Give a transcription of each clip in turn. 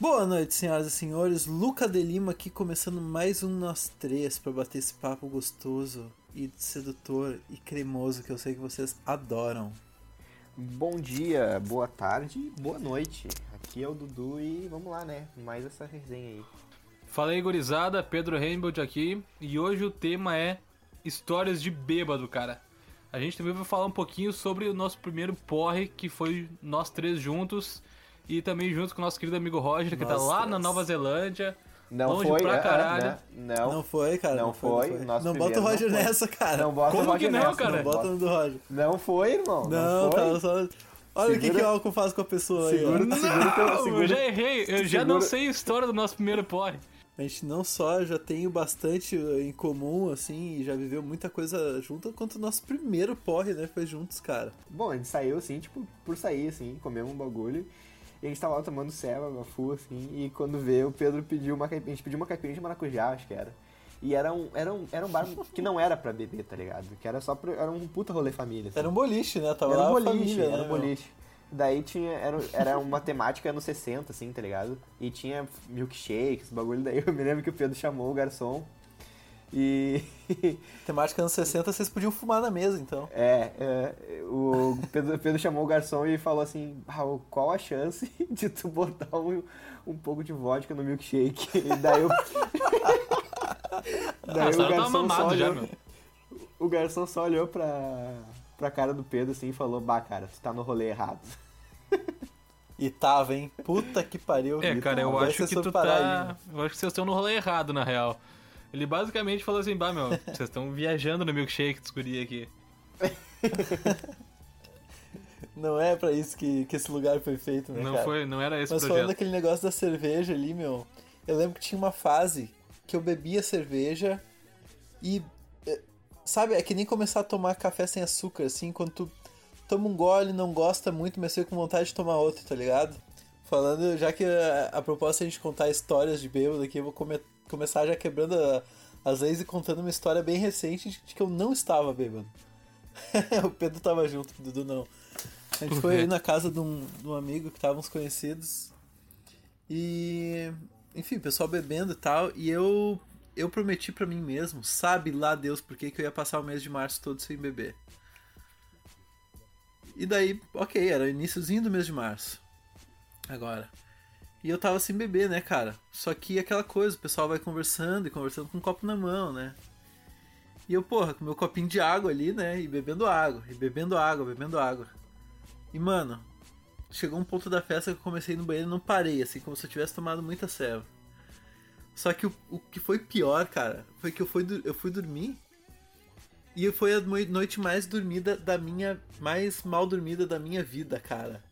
Boa noite, senhoras e senhores. Luca de Lima aqui começando mais um Nós Três para bater esse papo gostoso e sedutor e cremoso que eu sei que vocês adoram. Bom dia, boa tarde, boa noite. Aqui é o Dudu e vamos lá, né? Mais essa resenha aí. Fala aí, gurizada, Pedro Rainbow aqui e hoje o tema é histórias de bêbado, cara. A gente também vai falar um pouquinho sobre o nosso primeiro porre, que foi nós três juntos e também junto com o nosso querido amigo Roger, que tá Nós lá três. na Nova Zelândia. Não Longe foi, pra é, caralho. né? Não, Não foi, cara. Não foi, Não, nosso não bota o primeiro Roger não foi. nessa, cara. não bota Como o Roger que não, nessa, cara? Não bota no do Roger. Não foi, irmão. Não, Não, foi. tá só. Olha o que, Segura- que o álcool faz com a pessoa aí. Segura- ó. segura teu- Não, segura- eu já errei, eu já não segura- sei a história do nosso primeiro porre. A gente não só já tem o bastante em comum, assim, e já viveu muita coisa junto, quanto o nosso primeiro porre, né? Foi juntos, cara. Bom, a gente saiu assim, tipo, por sair, assim, comemos um bagulho. E a gente tava lá tomando ceva, bafu, assim, e quando vê, o Pedro pediu uma caipirinha, a gente pediu uma caipirinha de maracujá, acho que era. E era um, era um, era um bar que não era pra beber, tá ligado? Que era só pra, era um puta rolê família. assim. Era um boliche, né? Tava Era um boliche, família, era né, um meu? boliche. Daí tinha, era, era uma temática anos 60, assim, tá ligado? E tinha milkshakes, bagulho. Daí eu me lembro que o Pedro chamou o garçom e... Temática anos 60, vocês podiam fumar na mesa, então. É, é, o Pedro, Pedro chamou o garçom e falou assim, "Raul, qual a chance de tu botar um, um pouco de vodka no milkshake? E daí eu... daí Ah, o tá garçom só já, olhou, meu. o garçom só olhou pra, pra cara do Pedro assim e falou, bah, cara, tu tá no rolê errado. E tava, hein? Puta que pariu. É, cara, eu Agora acho vocês que tu tá. aí. Eu acho que vocês estão no rolê errado, na real. Ele basicamente falou assim, bah, meu, vocês estão viajando no milkshake dos guri aqui. Não é pra isso que, que esse lugar foi feito, né, Não cara? foi, não era esse Mas falando projeto. daquele negócio da cerveja ali, meu, eu lembro que tinha uma fase que eu bebia cerveja e. eh, Sabe, é que nem começar a tomar café sem açúcar, assim, quando tu toma um gole, não gosta muito, mas fica com vontade de tomar outro, tá ligado? Falando, já que a, a proposta é a gente contar histórias de bêbado aqui, eu vou come- começar já quebrando a- as leis e contando uma história bem recente de que eu não estava bêbado. o Pedro tava junto, o Dudu não. A gente foi Uhum. na casa de um, de um amigo que estávamos conhecidos. E. Enfim, o pessoal bebendo e tal. E eu. Eu prometi pra mim mesmo, sabe lá Deus por que que eu ia passar o mês de março todo sem beber. E daí, ok, era o iníciozinho do mês de março. Agora. E eu tava sem beber, né, cara? Só que aquela coisa, o pessoal vai conversando e conversando com um copo na mão, né? E eu, porra, com meu copinho de água ali, né? E bebendo água, e bebendo água, bebendo água. E, mano, chegou um ponto da festa que eu comecei no banheiro e não parei, assim, como se eu tivesse tomado muita ceva. Só que o, o que foi pior, cara, foi que eu fui, eu fui dormir e foi a noi- noite mais dormida da minha. mais mal dormida da minha vida, cara.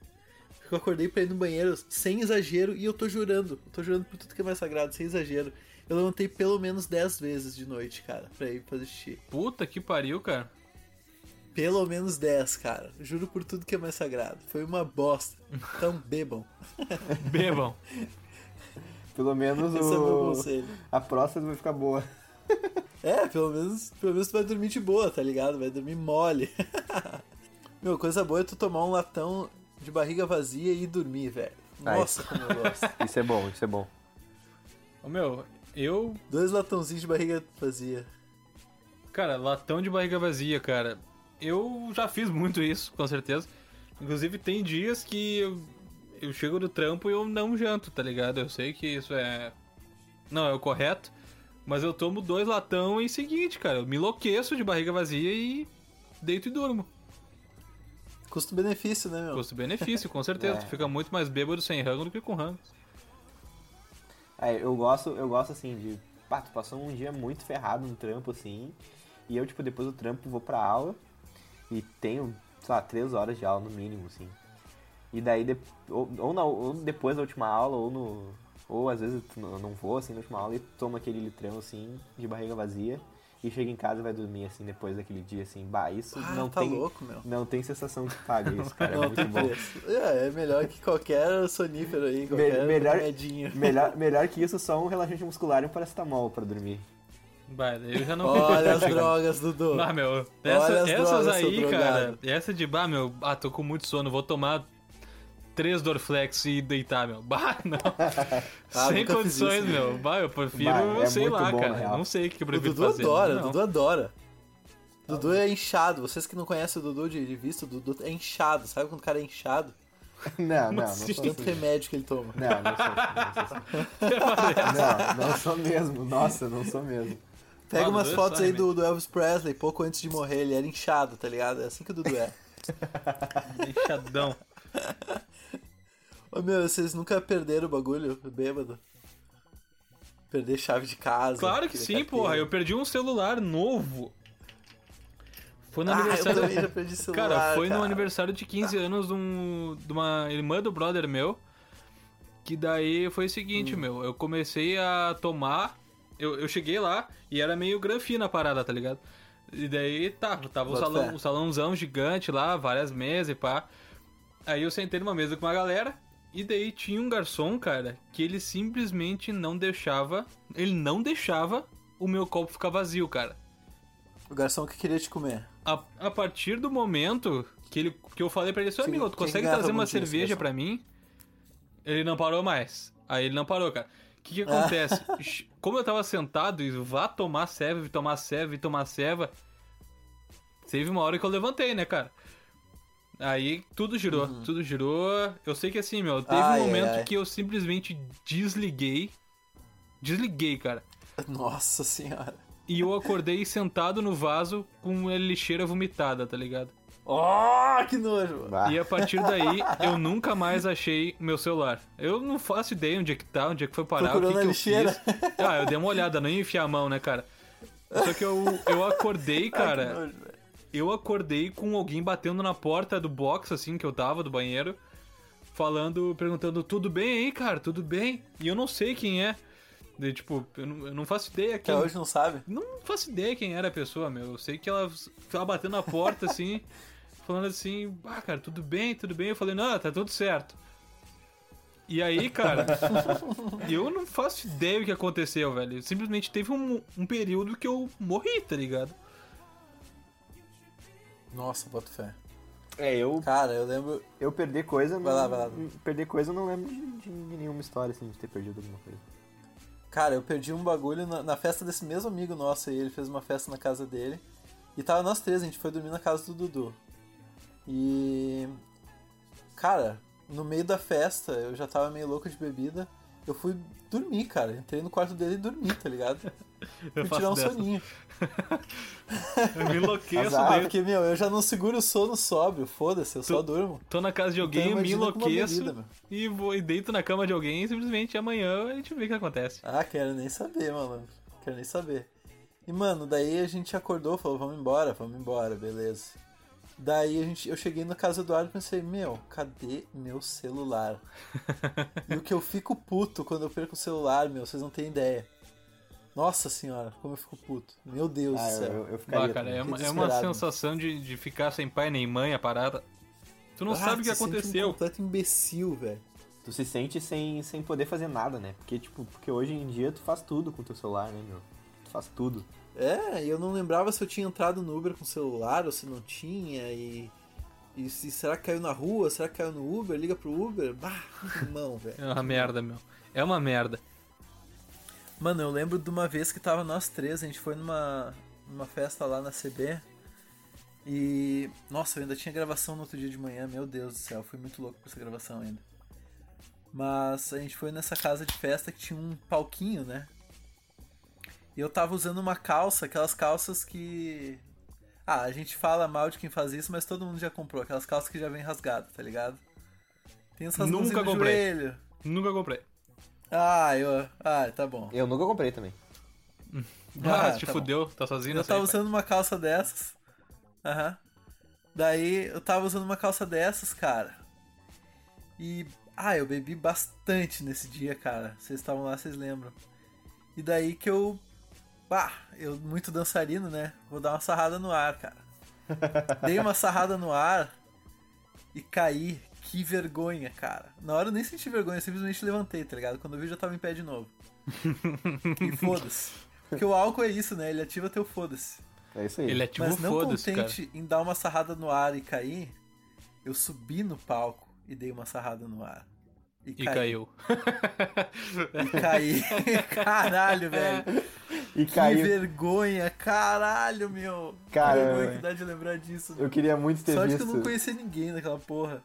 Eu acordei pra ir no banheiro sem exagero e eu tô jurando. Eu tô jurando por tudo que é mais sagrado, sem exagero. Eu levantei pelo menos 10 vezes de noite, cara, pra ir fazer xixi. Puta que pariu, cara. Pelo menos 10, cara. Juro por tudo que é mais sagrado. Foi uma bosta. Então bebam. Bebam. Pelo menos Esse é o meu o... conselho. a próstata vai ficar boa. É, pelo menos, pelo menos tu vai dormir de boa, tá ligado? Vai dormir mole. Meu, coisa boa é tu tomar um latão de barriga vazia e dormir, velho. Nossa, como eu gosto. Isso é bom, isso é bom. Ô, meu, eu Dois latãozinhos de barriga vazia. Cara, latão de barriga vazia, cara. Eu já fiz muito isso, com certeza. Inclusive, tem dias que eu, eu chego do trampo e eu não janto, tá ligado? Eu sei que isso é. Não, é o correto. Mas eu tomo dois latão e seguinte, cara. Eu me enlouqueço de barriga vazia e deito e durmo. Custo-benefício, né, meu? Custo-benefício, com certeza. É. Tu fica muito mais bêbado sem rango do que com rango. É, eu gosto, eu gosto assim de. Pá, tu passou um dia muito ferrado no trampo, assim. E eu, tipo, depois do trampo vou pra aula e tenho, sei lá, três horas de aula no mínimo, assim. E daí, de- ou, ou, na- ou depois da última aula, ou no. Ou às vezes eu não- não vou assim na última aula e tomo aquele litrão assim, de barriga vazia. E chega em casa e vai dormir assim depois daquele dia assim. Bah, isso Ah, não tá tem. louco, meu. Não tem sensação que paga isso, cara. É muito bom. É, é melhor que qualquer sonífero aí, qualquer melhor- remedinho. Melhor, melhor que isso, só um relaxante muscular e um paracetamol pra dormir. Bah, daí eu já não Olha as drogas, Dudu. Ah, meu, essa- as essas drogas, aí, drogado. cara, essa de, bah, meu, ah, tô com muito sono, vou tomar três Dorflex e deitar, meu. Bah, não. Ah, Sem condições, isso, meu. Bah, eu prefiro, Bah, é sei lá, bom, cara. Não sei o que eu O prefiro Dudu fazer. adora, não. o Dudu adora. Dudu é inchado. Vocês que não conhecem o Dudu de de vista, o Dudu é inchado. Sabe quando o cara é inchado? Não, não, não assim? sou Tanto assim. remédio que ele toma. Não, não sou assim. Não, não sou mesmo. Nossa, não sou mesmo. Pega umas Dudu é fotos aí do, do Elvis Presley, pouco antes de morrer, ele era inchado, tá ligado? É assim que o Dudu é. Inchadão. Ô meu, vocês nunca perderam o bagulho bêbado? Perder chave de casa. Claro que sim, carteira. porra. Eu perdi um celular novo. Foi no Ah, eu aniversário. também já perdi celular, Cara, foi no cara. aniversário de 15 anos de, um- de uma irmã do brother meu. Que daí foi o seguinte, Hum. meu. Eu comecei a tomar. Eu, eu cheguei lá e era meio granfina a parada, tá ligado? E daí tá, tava Bota salão, o salãozão gigante lá, várias mesas e pá. Aí eu sentei numa mesa com uma galera. E daí tinha um garçom, cara, que ele simplesmente não deixava. Ele não deixava o meu copo ficar vazio, cara. O garçom que queria te comer. A, a partir do momento que, ele, que eu falei pra ele, seu Sim, amigo, tu quem consegue trazer uma cerveja pra mim? Ele não parou mais. Aí ele não parou, cara. O que que acontece? Como eu tava sentado e vá tomar ceva, tomar e tomar ceva, teve uma hora que eu levantei, né, cara? Aí tudo girou, tudo girou. Eu sei que assim, meu, teve Uhum. Ai, um momento ai. que eu simplesmente desliguei. Desliguei, cara. Nossa senhora. E eu acordei sentado no vaso com a lixeira vomitada, tá ligado? Oh, que nojo. Bah. E a partir daí, eu nunca mais achei meu celular. Eu não faço ideia onde é que tá, onde é que foi parar, Procurou o que, que eu lixeira? fiz. Ah, eu dei uma olhada, não ia enfiar a mão, né, cara? Só que eu, eu acordei, Ai, que cara. nojo, velho. Eu acordei com alguém batendo na porta do box, assim, que eu tava, do banheiro. Falando, perguntando, tudo bem aí, cara? Tudo bem? E eu não sei quem é. De, tipo, eu não, eu não faço ideia Até quem, hoje não sabe? não faço ideia quem era a pessoa, meu. Eu sei que ela tava batendo na porta, assim, falando assim, ah, cara, tudo bem, tudo bem. Eu falei, não, tá tudo certo. E aí, cara, eu não faço ideia o que aconteceu, velho. Simplesmente teve um, um período que eu morri, tá ligado? Nossa, boto fé. É, eu, Cara, eu lembro. eu perder coisa. Vai não- lá, vai lá. Perder coisa eu não lembro de, de nenhuma história assim de ter perdido alguma coisa. Cara, eu perdi um bagulho na, na festa desse mesmo amigo nosso aí. Ele fez uma festa na casa dele. E tava nós três, a gente foi dormir na casa do Dudu. E. Cara, no meio da festa, eu já tava meio louco de bebida. Eu fui dormir, cara. Entrei no quarto dele e dormi, tá ligado? Faço tirar um dessa. soninho. Eu me enlouqueço Azar. Ah, porque, meu, eu já não seguro o sono sóbrio. Foda-se, eu só durmo. Tô na casa de alguém, Então, eu me enlouqueço bebida, e vou e deito na cama de alguém e simplesmente amanhã a gente vê o que acontece. Ah, quero nem saber, malandro. Quero nem saber. E, mano, daí a gente acordou, falou, vamos embora, vamos embora, beleza. Daí a gente, eu cheguei na casa do Eduardo e pensei, meu, cadê meu celular? e o que eu fico puto quando eu perco o celular, meu, vocês não têm ideia. Nossa senhora, como eu fico puto. Meu Deus Ah, do céu. eu, eu ficaria. Ah, cara, é uma, é uma sensação de, de ficar sem pai nem mãe a parada. Tu não Ah, sabe o que tu se sente aconteceu. Um completo imbecil, velho. Tu se sente sem, sem poder fazer nada, né? Porque, tipo, porque hoje em dia tu faz tudo com teu celular, né, meu? Tu faz tudo. É, e eu não lembrava se eu tinha entrado no Uber com o celular ou se não tinha, e. E se, será que caiu na rua? Será que caiu no Uber? Liga pro Uber? Bah, irmão, velho. É uma merda, meu. É uma merda. Mano, eu lembro de uma vez que tava nós três, a gente foi numa, numa festa lá na CB. E. Nossa, eu ainda tinha gravação no outro dia de manhã, meu Deus do céu, fui muito louco pra essa gravação ainda. Mas a gente foi nessa casa de festa que tinha um palquinho, né? E eu tava usando uma calça, aquelas calças que. Ah, a gente fala mal de quem faz isso, mas todo mundo já comprou. Aquelas calças que já vem rasgadas, tá ligado? Tem essas Nunca comprei. Nunca comprei. Ah, eu. Ah, tá bom. Eu nunca comprei também. Ah, Ah, te tá fudeu, tá sozinho Eu tava aí, pai. usando uma calça dessas. Aham. Daí eu tava usando uma calça dessas, cara. E. Ah, eu bebi bastante nesse dia, cara. Vocês estavam lá, vocês lembram. E daí que eu. Bah, eu muito dançarino, né? Vou dar uma sarrada no ar, cara. Dei uma sarrada no ar e caí. Que vergonha, cara. Na hora eu nem senti vergonha, eu simplesmente levantei, tá ligado? Quando eu vi, eu já tava em pé de novo. e foda-se. Porque o álcool é isso, né? Ele ativa teu foda-se. É isso aí. Ele ativou Mas não foda-se, cara. contente em dar uma sarrada no ar e cair, eu subi no palco e dei uma sarrada no ar. E caiu. E caí. Caralho, velho. E Que caiu. vergonha, caralho, meu. Cara, que vergonha que dá de lembrar disso. Eu queria muito ter Sorte visto. que eu não conhecia ninguém naquela porra.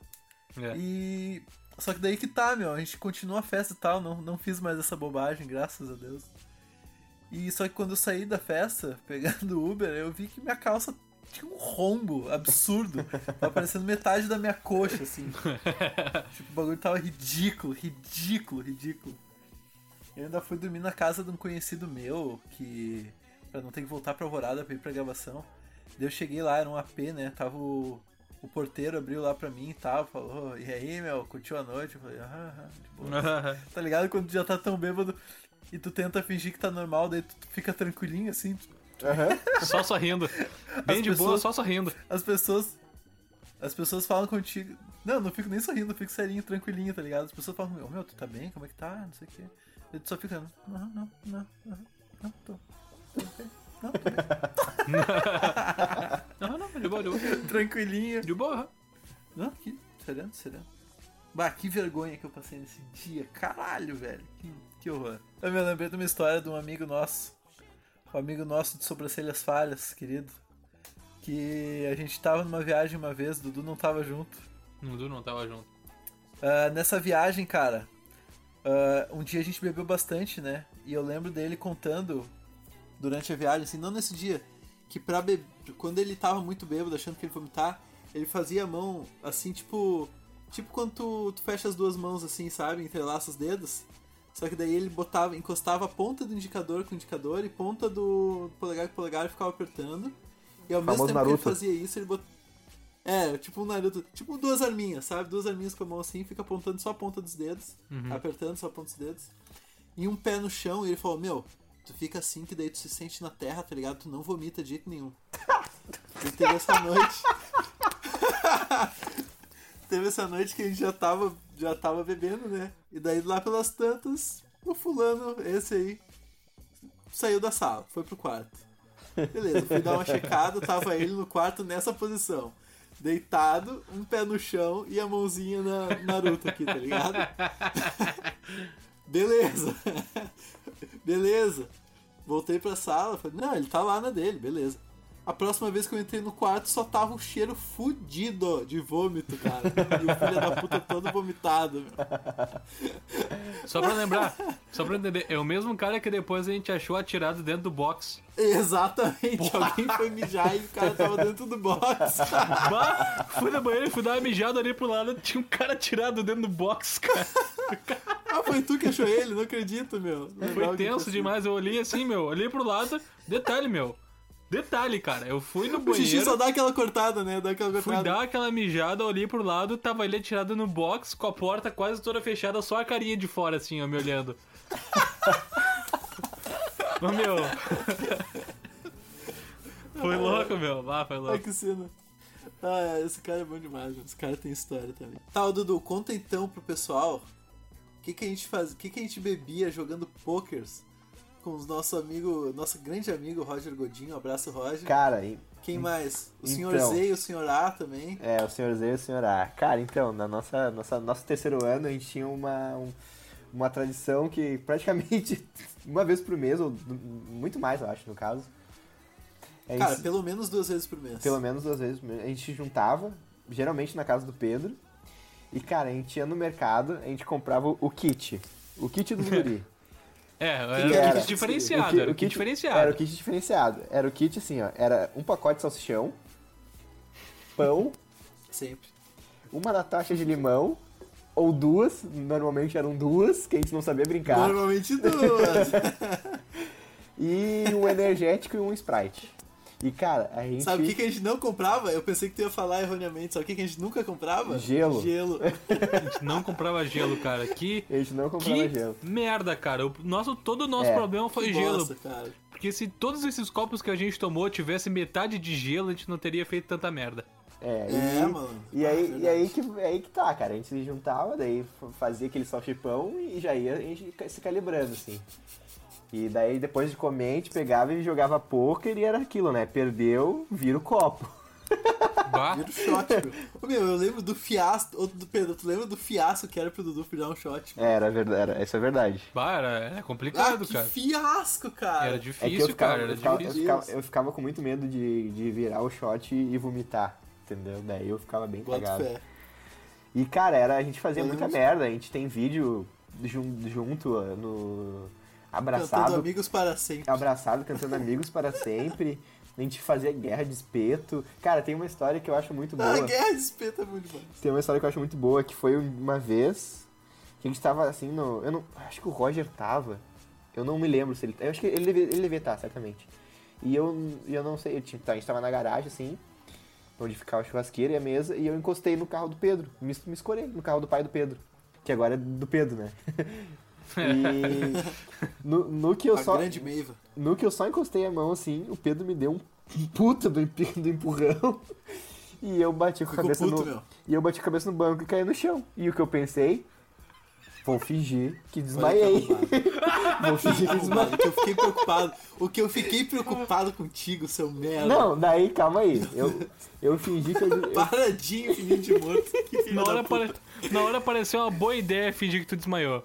É. E. Só que daí que tá, meu. A gente continua a festa e tal. Não, não fiz mais essa bobagem, graças a Deus. E só que quando eu saí da festa, pegando o Uber, eu vi que minha calça tinha um rombo absurdo. Tava parecendo metade da minha coxa, assim. tipo, o bagulho tava ridículo, ridículo, ridículo. Eu ainda fui dormir na casa de um conhecido meu, que. pra não ter que voltar pra Alvorada pra ir pra gravação. Daí eu cheguei lá, era um AP, né? Tava o, o porteiro abriu lá pra mim e tal, falou, e aí, meu, curtiu a noite? Eu falei, ah, ah, de boa. Tá ligado? Quando tu já tá tão bêbado e tu tenta fingir que tá normal, daí tu fica tranquilinho assim. tu- Aham. Só sorrindo. Bem As de boa, pessoas- só sorrindo. As pessoas. As pessoas falam contigo. Não, não fico nem sorrindo, eu fico serinho, tranquilinho, tá ligado? As pessoas falam, meu, meu, tu tá bem? Como é que tá? Não sei o quê. Daí tu só fica, não, não, não, não, não, tô. Tô bem. Não, bem. Não, não, de boa, de boa. Tranquilinho. De boa. Não, aqui, sereno, sereno. Bah, que vergonha que eu passei nesse dia. Caralho, velho. Que, que horror. Eu me lembrei de uma história de um amigo nosso. Um amigo nosso de Sobrancelhas Falhas, querido. Que a gente tava numa viagem uma vez, Dudu não tava junto. O Dudu não tava junto. Ah, nessa viagem, cara, ah, um dia a gente bebeu bastante, né? E eu lembro dele contando durante a viagem, assim, não nesse dia, que pra be... quando ele tava muito bêbado, achando que ele ia vomitar, ele fazia a mão assim, tipo. Tipo quando tu, tu fecha as duas mãos assim, sabe? Entrelaça os dedos. Só que daí ele botava, encostava a ponta do indicador com o indicador e ponta do polegar com o polegar e ficava apertando. E ao mesmo tempo que ele Naruto. fazia isso, ele botava. É, tipo um Naruto. Tipo duas arminhas, sabe? Duas arminhas com a mão assim, fica apontando só a ponta dos dedos, apertando só a ponta dos dedos. E um pé no chão, e ele falou: Meu, tu fica assim que daí tu se sente na terra, tá ligado? Tu não vomita de jeito nenhum. E teve essa noite. teve essa noite que a gente já tava, já tava bebendo, né? E daí lá pelas tantas, o fulano, esse aí, saiu da sala, foi pro quarto. Beleza, fui dar uma checada, tava ele no quarto nessa posição. Deitado, um pé no chão e a mãozinha na Naruto aqui, tá ligado? Beleza. Beleza. Voltei pra sala, falei, não, ele tá lá na dele, beleza. A próxima vez que eu entrei no quarto só tava um cheiro fudido de vômito, cara. E o filho da puta todo vomitado. Só pra lembrar, só pra entender, é o mesmo cara que depois a gente achou atirado dentro do box. Exatamente, alguém foi mijar e o cara tava dentro do box. Bah, fui na banheira e fui dar uma mijada ali pro lado, tinha um cara atirado dentro do box, cara. Ah, foi tu que achou ele? Não acredito, meu. Legal Foi tenso demais, eu olhei assim, meu, olhei pro lado, detalhe, meu. Detalhe, cara, eu fui no O xixi banheiro, só dá aquela cortada, né? Dá aquela fui cortada. dar aquela mijada, olhei pro lado, tava ele atirado no box, com a porta quase toda fechada, só a carinha de fora, assim, ó, me olhando. Ô, meu... Foi louco, meu. Ah, foi Ai, louco. que cena. Ah, é, esse cara é bom demais, meu. esse cara tem história também. Tá, Dudu, conta então pro pessoal o que, que a gente faz, o que, que a gente bebia jogando pokers com os nosso amigo, nosso grande amigo Roger Godinho. Um abraço, Roger. Cara, e- Quem mais? O então. senhor Z e o senhor A também. é, o senhor Z e o senhor A. Cara, então, na nossa, nossa nosso terceiro ano, a gente tinha uma, um- uma tradição que praticamente uma vez por mês, ou muito mais, eu acho, no caso. Gente- Cara, pelo menos duas vezes por mês. Pelo menos duas vezes por mês. A gente se juntava, geralmente na casa do Pedro. E, cara, a gente ia no mercado, a gente comprava o kit. O kit do guri. É, era que o era? kit diferenciado, ki- era o kit diferenciado. Era o kit diferenciado. Era o kit assim, ó. Era um pacote de salsichão, pão, Sempre. uma Natasha de limão, ou duas, normalmente eram duas, que a gente não sabia brincar, Normalmente duas. e um energético e um Sprite. E, cara, a gente... Sabe o que, que a gente não comprava? Eu pensei que tu ia falar erroneamente. Sabe o que, que a gente nunca comprava? Gelo. Gelo. A gente não comprava gelo, cara. Que, A gente não comprava que gelo. merda, cara. O nosso, todo o nosso É. problema foi Que gelo. bosta, cara. Porque se todos esses copos que a gente tomou tivesse metade de gelo, a gente não teria feito tanta merda. É, É, e, mano. E Ah, aí, verdade. e aí, que, aí que tá, cara. A gente se juntava, daí fazia aquele salchipão e já ia a gente se calibrando, assim. E daí, depois de comer, a gente pegava e jogava poker e era aquilo, né? Perdeu, vira o copo. Bah, Vira o shot, meu. Ô, meu, eu lembro do fiasco. Outro do Pedro, tu lembra do fiasco que era pro Dudu virar um shot? É, era verdade, era, isso é verdade. bah era, era Ah, complicado, que cara. fiasco, cara. Era É que eu difícil, ficava, cara, eu, era ficava, eu, difícil. ficava, eu ficava com muito medo de, de virar o shot e vomitar, entendeu? Daí eu ficava bem Bota cagado. fé. E, cara, era, a gente fazia Eu muita lembro. merda. A gente tem vídeo jun- junto no... Abraçado, Cantando amigos para sempre. abraçado, cantando Amigos para Sempre. A gente fazia guerra de espeto. Cara, tem uma história que eu acho muito boa. Ah, guerra de espeto é muito bom. Tem uma história que eu acho muito boa, que foi uma vez que a gente tava assim no. Eu não. Acho que o Roger tava. Eu não me lembro se ele. Eu acho que ele devia, ele devia estar, certamente. E eu, eu não sei, eu, tipo, tá, a gente tava na garagem, assim, onde ficava a churrasqueira e a mesa, e eu encostei no carro do Pedro. Me, me escorei no carro do pai do Pedro. Que agora é do Pedro, né? e no, no que eu A só. grande Meiva. No que eu só encostei a mão assim, o Pedro me deu um puta do, do empurrão. E eu bati com a cabeça puto, no. meu. E eu bati a cabeça no banco e caí no chão. E o que eu pensei? Vou fingir que desmaiei. Vou fingir que desmaiei. O que eu fiquei preocupado. O que eu fiquei preocupado contigo, seu merda. Não, daí, calma aí. Eu, eu fingi que eu. eu- Paradinho, fingindo de morto. Na hora, apare... Na hora apareceu uma boa ideia fingir que tu desmaiou.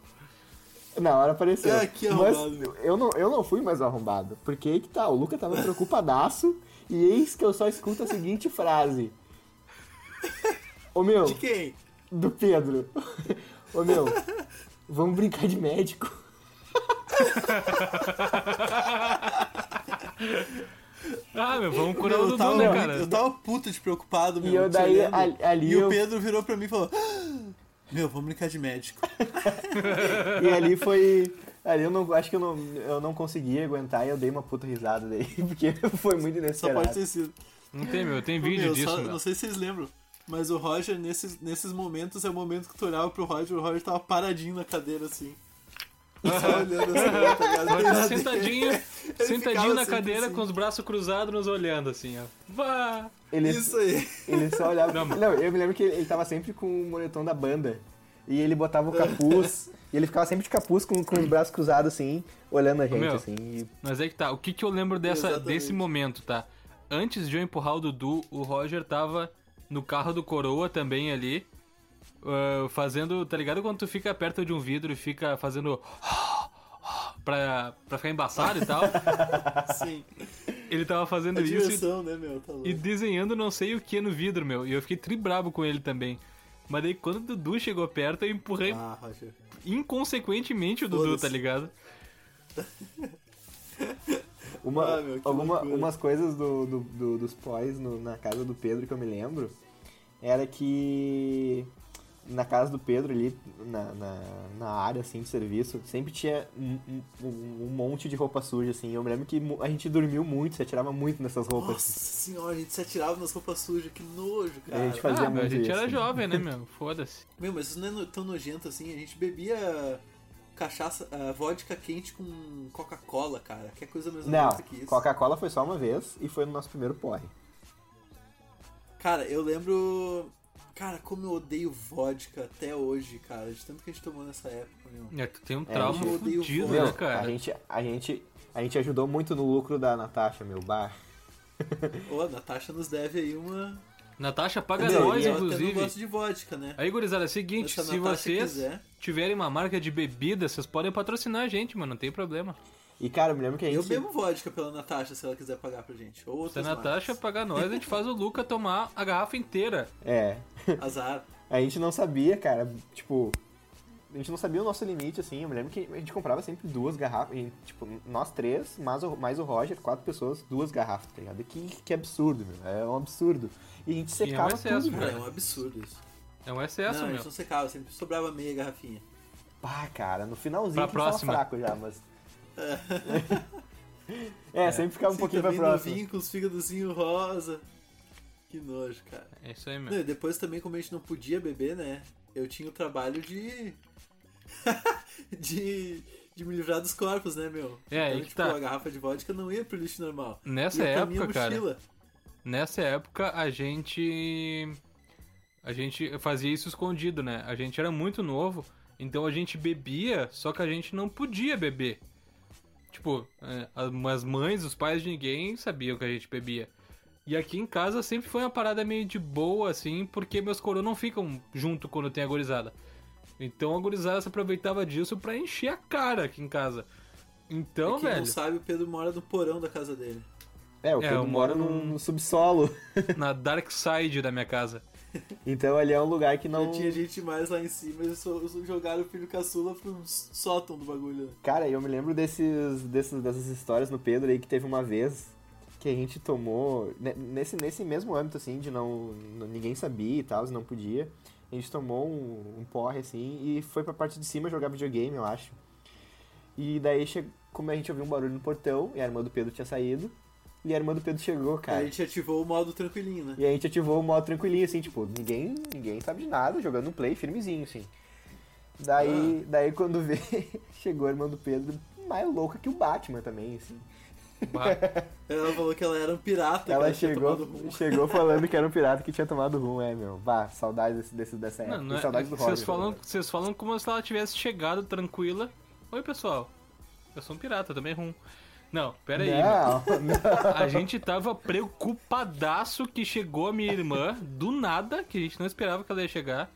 Na hora apareceu. Ah, que Mas arrombado, eu não, eu não fui mais arrombado. Porque aí que tá, o Luca tava preocupadaço. E eis que eu só escuto a seguinte frase. Ô meu. De quem? do Pedro. Ô meu, vamos brincar de médico. Ah, meu, vamos curar Meu, o eu, Dudu, tava, né, cara? eu tava puto de preocupado, meu. E eu daí, ali- ali e eu- o Pedro virou pra mim e falou: "Ah, Meu, vamos brincar de médico. E ali foi. Ali eu não acho que eu não, eu não consegui aguentar e eu dei uma puta risada daí, porque foi muito Só inesperado. pode ter sido. Não tem, meu, tem vídeo meu, disso, só- meu. Não sei se vocês lembram, mas o Roger, nesses, nesses momentos, é o momento que tu olhava pro Roger, o Roger tava paradinho na cadeira assim. Só olhando assim, tá ligado? Agora tá Ele- sentadinho, sentadinho na cadeira assim. com os braços cruzados nos olhando, assim, ó. Vá! Ele, Isso aí. ele só olhava. Não, Não, eu me lembro que ele tava sempre com o moletom da banda. E ele botava o capuz. e ele ficava sempre de capuz com, com os braços cruzados assim, olhando a gente, Meu. assim. e- Mas é que tá, o que que eu lembro dessa, Exatamente. desse momento, tá? Antes de eu empurrar o Dudu, o Roger tava no carro do Coroa também ali, ah, fazendo, tá ligado? Quando tu fica perto de um vidro e fica fazendo pra, pra ficar embaçado e tal. Sim. Ele tava fazendo A isso e- né, meu? Tá e desenhando não sei o que no vidro, meu. E eu fiquei tribrabo com ele também. Mas daí quando o Dudu chegou perto, eu empurrei Ah, inconsequentemente o Dudu, tá ligado? Uma, Ah, meu, alguma, umas coisas do, do- do- dos pós no- na casa do Pedro que eu me lembro era que na casa do Pedro ali, na, na, na área assim de serviço, sempre tinha um, um- um monte de roupa suja, assim. Eu me lembro que a gente dormiu muito, se atirava muito nessas roupas. Nossa senhora, a gente se atirava nas roupas sujas, que nojo, cara. A gente fazia ah, meu, a muito gente isso. era jovem, né, meu? Foda-se. Meu, mas isso não é tão nojento assim. A gente bebia cachaça, ah, vodka quente com Coca-Cola, cara. Que é coisa mais Não, que isso. Coca-Cola foi só uma vez e foi no nosso primeiro porre. Cara, eu lembro. Cara, como eu odeio vodka até hoje, cara. De tanto que a gente tomou nessa época, meu. É, tu tem um É, trauma eu odeio fudido, né, Meu, cara? a gente, a gente, a gente ajudou muito no lucro da Natasha, meu bar. Ô, a Natasha nos deve aí uma. Natasha paga Meu, nós, e ela até não inclusive. gosta de vodka, né? Aí, gurizada, é o seguinte, se se vocês quiser. tiverem uma marca de bebida, vocês podem patrocinar a gente, mano, não tem problema. E cara, eu me lembro que a gente. Eu bebo vodka pela Natasha se ela quiser pagar pra gente. Ou Se a Natasha marcas. pagar nós, a gente faz o Luca tomar a garrafa inteira. É. Azar. A gente não sabia, cara, tipo. A gente não sabia o nosso limite, assim. Eu me lembro que a gente comprava sempre duas garrafas. e, tipo, nós três, mais o, mais o Roger, quatro pessoas, duas garrafas, tá ligado? Que, que absurdo, meu. É um absurdo. E a gente E é um secava excesso, tudo, Cara, é um absurdo isso. É um excesso, não, a meu. gente não secava, sempre sobrava meia garrafinha. Pá, cara, no finalzinho Pra que tava próxima. fraco já, mas. É, sempre ficava um Sim, pouquinho pra próxima. novinho, com os fígadozinhos rosa. Que nojo, cara. É isso aí, Não, e depois também, como a gente não podia beber, né? Eu tinha o trabalho de. de. de me livrar dos corpos, né, meu? É, aí então, que tipo, tá. a garrafa de vodka não ia pro lixo normal. Nessa ia época, cara, nessa época a gente a gente fazia isso escondido, né? A gente era muito novo, então a gente bebia, só que a gente não podia beber. Tipo, é, as mães, os pais de ninguém sabiam que a gente bebia. E aqui em casa sempre foi uma parada meio de boa, assim, porque meus coroas não ficam junto quando tem a gorizada. Então a gorizada se aproveitava disso pra encher a cara aqui em casa. Então, quem velho, não sabe, o Pedro mora no porão da casa dele. É, o É, Pedro eu mora no subsolo. na dark side da minha casa. Então ali é um lugar que não. Já tinha gente mais lá em cima, eles jogaram o filho caçula pro sótão do bagulho. Cara, eu me lembro desses, desses, dessas histórias no Pedro aí que teve uma vez que a gente tomou. ne- Nesse, nesse mesmo âmbito, assim, de não. ninguém sabia e tal, não podia. A gente tomou um, um porre assim e foi pra parte de cima jogar videogame, eu acho. E daí, como a gente ouviu um barulho no portão, e a irmã do Pedro tinha saído, e a irmã do Pedro chegou, cara. a gente ativou o modo tranquilinho, né? E a gente ativou o modo tranquilinho, assim, tipo, ninguém, ninguém sabe de nada, jogando um play firmezinho, assim. Daí, Ah. daí quando vê, chegou a irmã do Pedro, mais louca que o Batman também, assim. Bah, Ela falou que ela era um pirata. Ela que tinha chegou, chegou falando que era um pirata que tinha tomado rum, é, meu. Vá, saudades desse, desse, dessa época. não, não E é- saudades do vocês, Roger. falam, vocês falam como se ela tivesse chegado tranquila. Oi, pessoal. Eu sou um pirata, também rum. Não, pera aí. Não, não. A gente tava preocupadaço que chegou a minha irmã do nada, que a gente não esperava que ela ia chegar.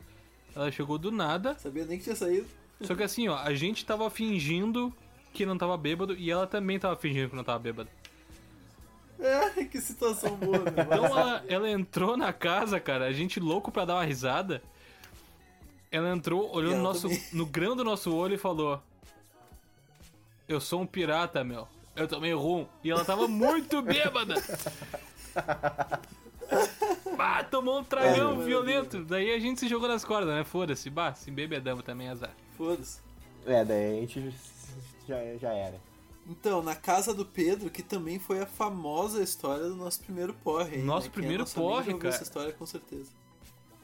Ela chegou do nada. Sabia nem que tinha saído. Só que assim, ó, a gente tava fingindo que não tava bêbado e ela também tava fingindo que não tava bêbada. É, que situação boa, né? Então ela, ela entrou na casa, cara, a gente louco pra dar uma risada. Ela entrou, olhou no, nosso, também. no grão do nosso olho e falou: Eu sou um pirata, meu. Eu tomei rum. E ela tava muito bêbada. Bah, tomou um tragão É, violento. Daí a gente se jogou nas cordas, né? Foda-se. Bah, se embebedamos também, azar. Foda-se. É, daí a gente já, já era. Então, na casa do Pedro, que também foi a famosa história do nosso primeiro porre. hein, Nosso né? Quem é primeiro nosso amigo porre, cara. essa história com certeza.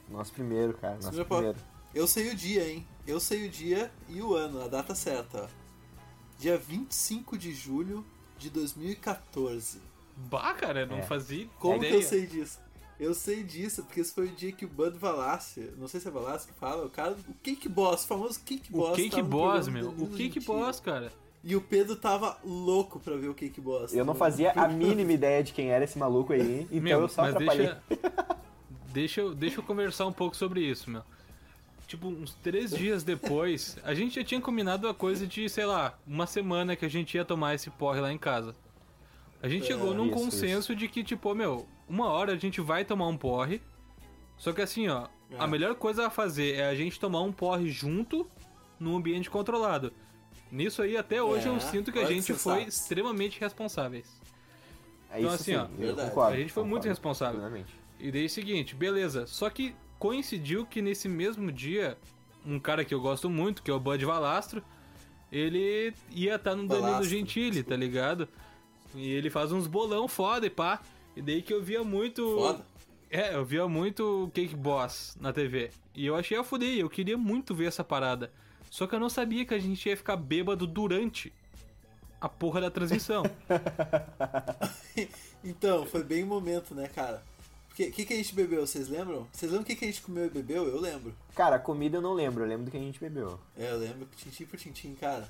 Nosso primeiro, cara, nosso Primeiro primeiro. Eu sei o dia, hein? Eu sei o dia e o ano, a data certa, ó. Dia 25 de julho de 2014. Bah, cara, não É. fazia Como ideia. que eu sei disso? Eu sei disso porque esse foi o dia que o Bud Valassi, não sei se é Valassi que fala, o cara, o Cake Boss, o famoso Cake O Boss. Cake tava no Boss, meu. O Cake Gentili. Boss, cara. E o Pedro tava louco pra ver o Cake Boss. Eu não fazia a mínima ideia de quem era esse maluco aí, então meu, eu só mas atrapalhei. deixa, deixa, eu, deixa eu conversar um pouco sobre isso, meu. Tipo, uns três dias depois, a gente já tinha combinado a coisa de, sei lá, uma semana que a gente ia tomar esse porre lá em casa. A gente É, chegou num isso, consenso de que, tipo, meu, uma hora a gente vai tomar um porre. Só que assim, ó, É. a melhor coisa a fazer é a gente tomar um porre junto num ambiente controlado. Nisso aí, até hoje É, eu sinto que a gente foi sensato. extremamente responsáveis. É Então, isso assim, sim, ó, verdade. A gente foi muito concordo responsável. plenamente. E daí seguinte, beleza. Só que coincidiu que nesse mesmo dia, um cara que eu gosto muito, que é o Bud Valastro, ele ia estar no Danilo Valastro, Gentili, tá ligado? E ele faz uns bolão foda e pá. E daí que eu via muito. Foda. É, eu via muito Cake Boss na TV. E eu achei a fuder, eu queria muito ver essa parada. Só que eu não sabia que a gente ia ficar bêbado durante a porra da transmissão. Então, foi bem o momento, né, cara? O que, que, que a gente bebeu, vocês lembram? Vocês lembram o que, que a gente comeu e bebeu? Eu lembro. Cara, comida eu não lembro, eu lembro do que a gente bebeu. É, eu lembro, tintim por tintim, cara.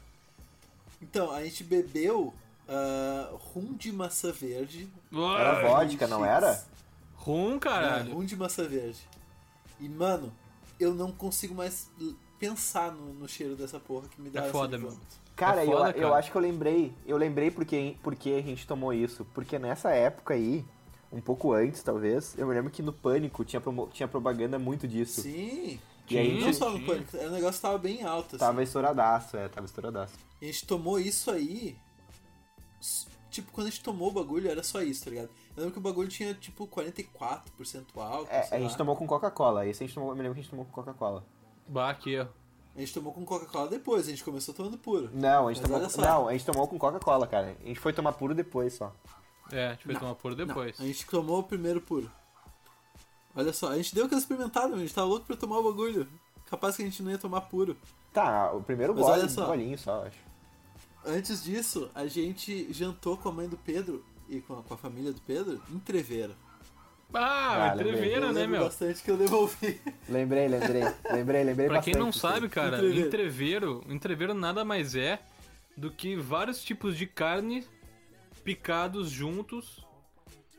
Então, a gente bebeu ah, rum de maçã verde. Era Uai, vodka, não era? Rum, É, caralho. rum de maçã verde. E, mano, eu não consigo mais pensar no, no cheiro dessa porra que me dá É foda, meu. vômito. Cara, É eu, foda, eu cara. acho que eu lembrei. Eu lembrei porque, porque a gente tomou isso. Porque nessa época aí, um pouco antes talvez, eu me lembro que no Pânico tinha, promo- tinha propaganda muito disso. Sim. E aí, Sim. Não gente, só no pânico, o negócio tava bem alto, assim. tava estouradaço, é, tava estouradaço. A gente tomou isso aí. Tipo, quando a gente tomou o bagulho, era só isso, tá ligado? Eu lembro que o bagulho tinha, tipo, 44% álcool. É, sei a gente lá. tomou com Coca-Cola. Esse a gente tomou, eu me lembro que a gente tomou com Coca-Cola. Bah, aqui, ó. A gente tomou com Coca-Cola depois, a gente começou tomando puro. Não, a gente Mas tomou. Não, a gente tomou com Coca-Cola, cara. A gente foi tomar puro depois só. É, a gente vai Não, tomar puro depois. A gente tomou o primeiro puro. Olha só, a gente deu aquela experimentada, a gente tava louco pra tomar o bagulho. Capaz que a gente não ia tomar puro. Tá, o primeiro Mas gole, olha só. golinho só, acho. Antes disso, a gente jantou com a mãe do Pedro e com a, com a família do Pedro em Treveira. Ah, Ah, eu né, meu? bastante que eu devolvi. Lembrei, lembrei. lembrei, lembrei Pra quem não sabe, cara, Entreveiro. entreveiro, entreveiro nada mais é do que vários tipos de carne picados juntos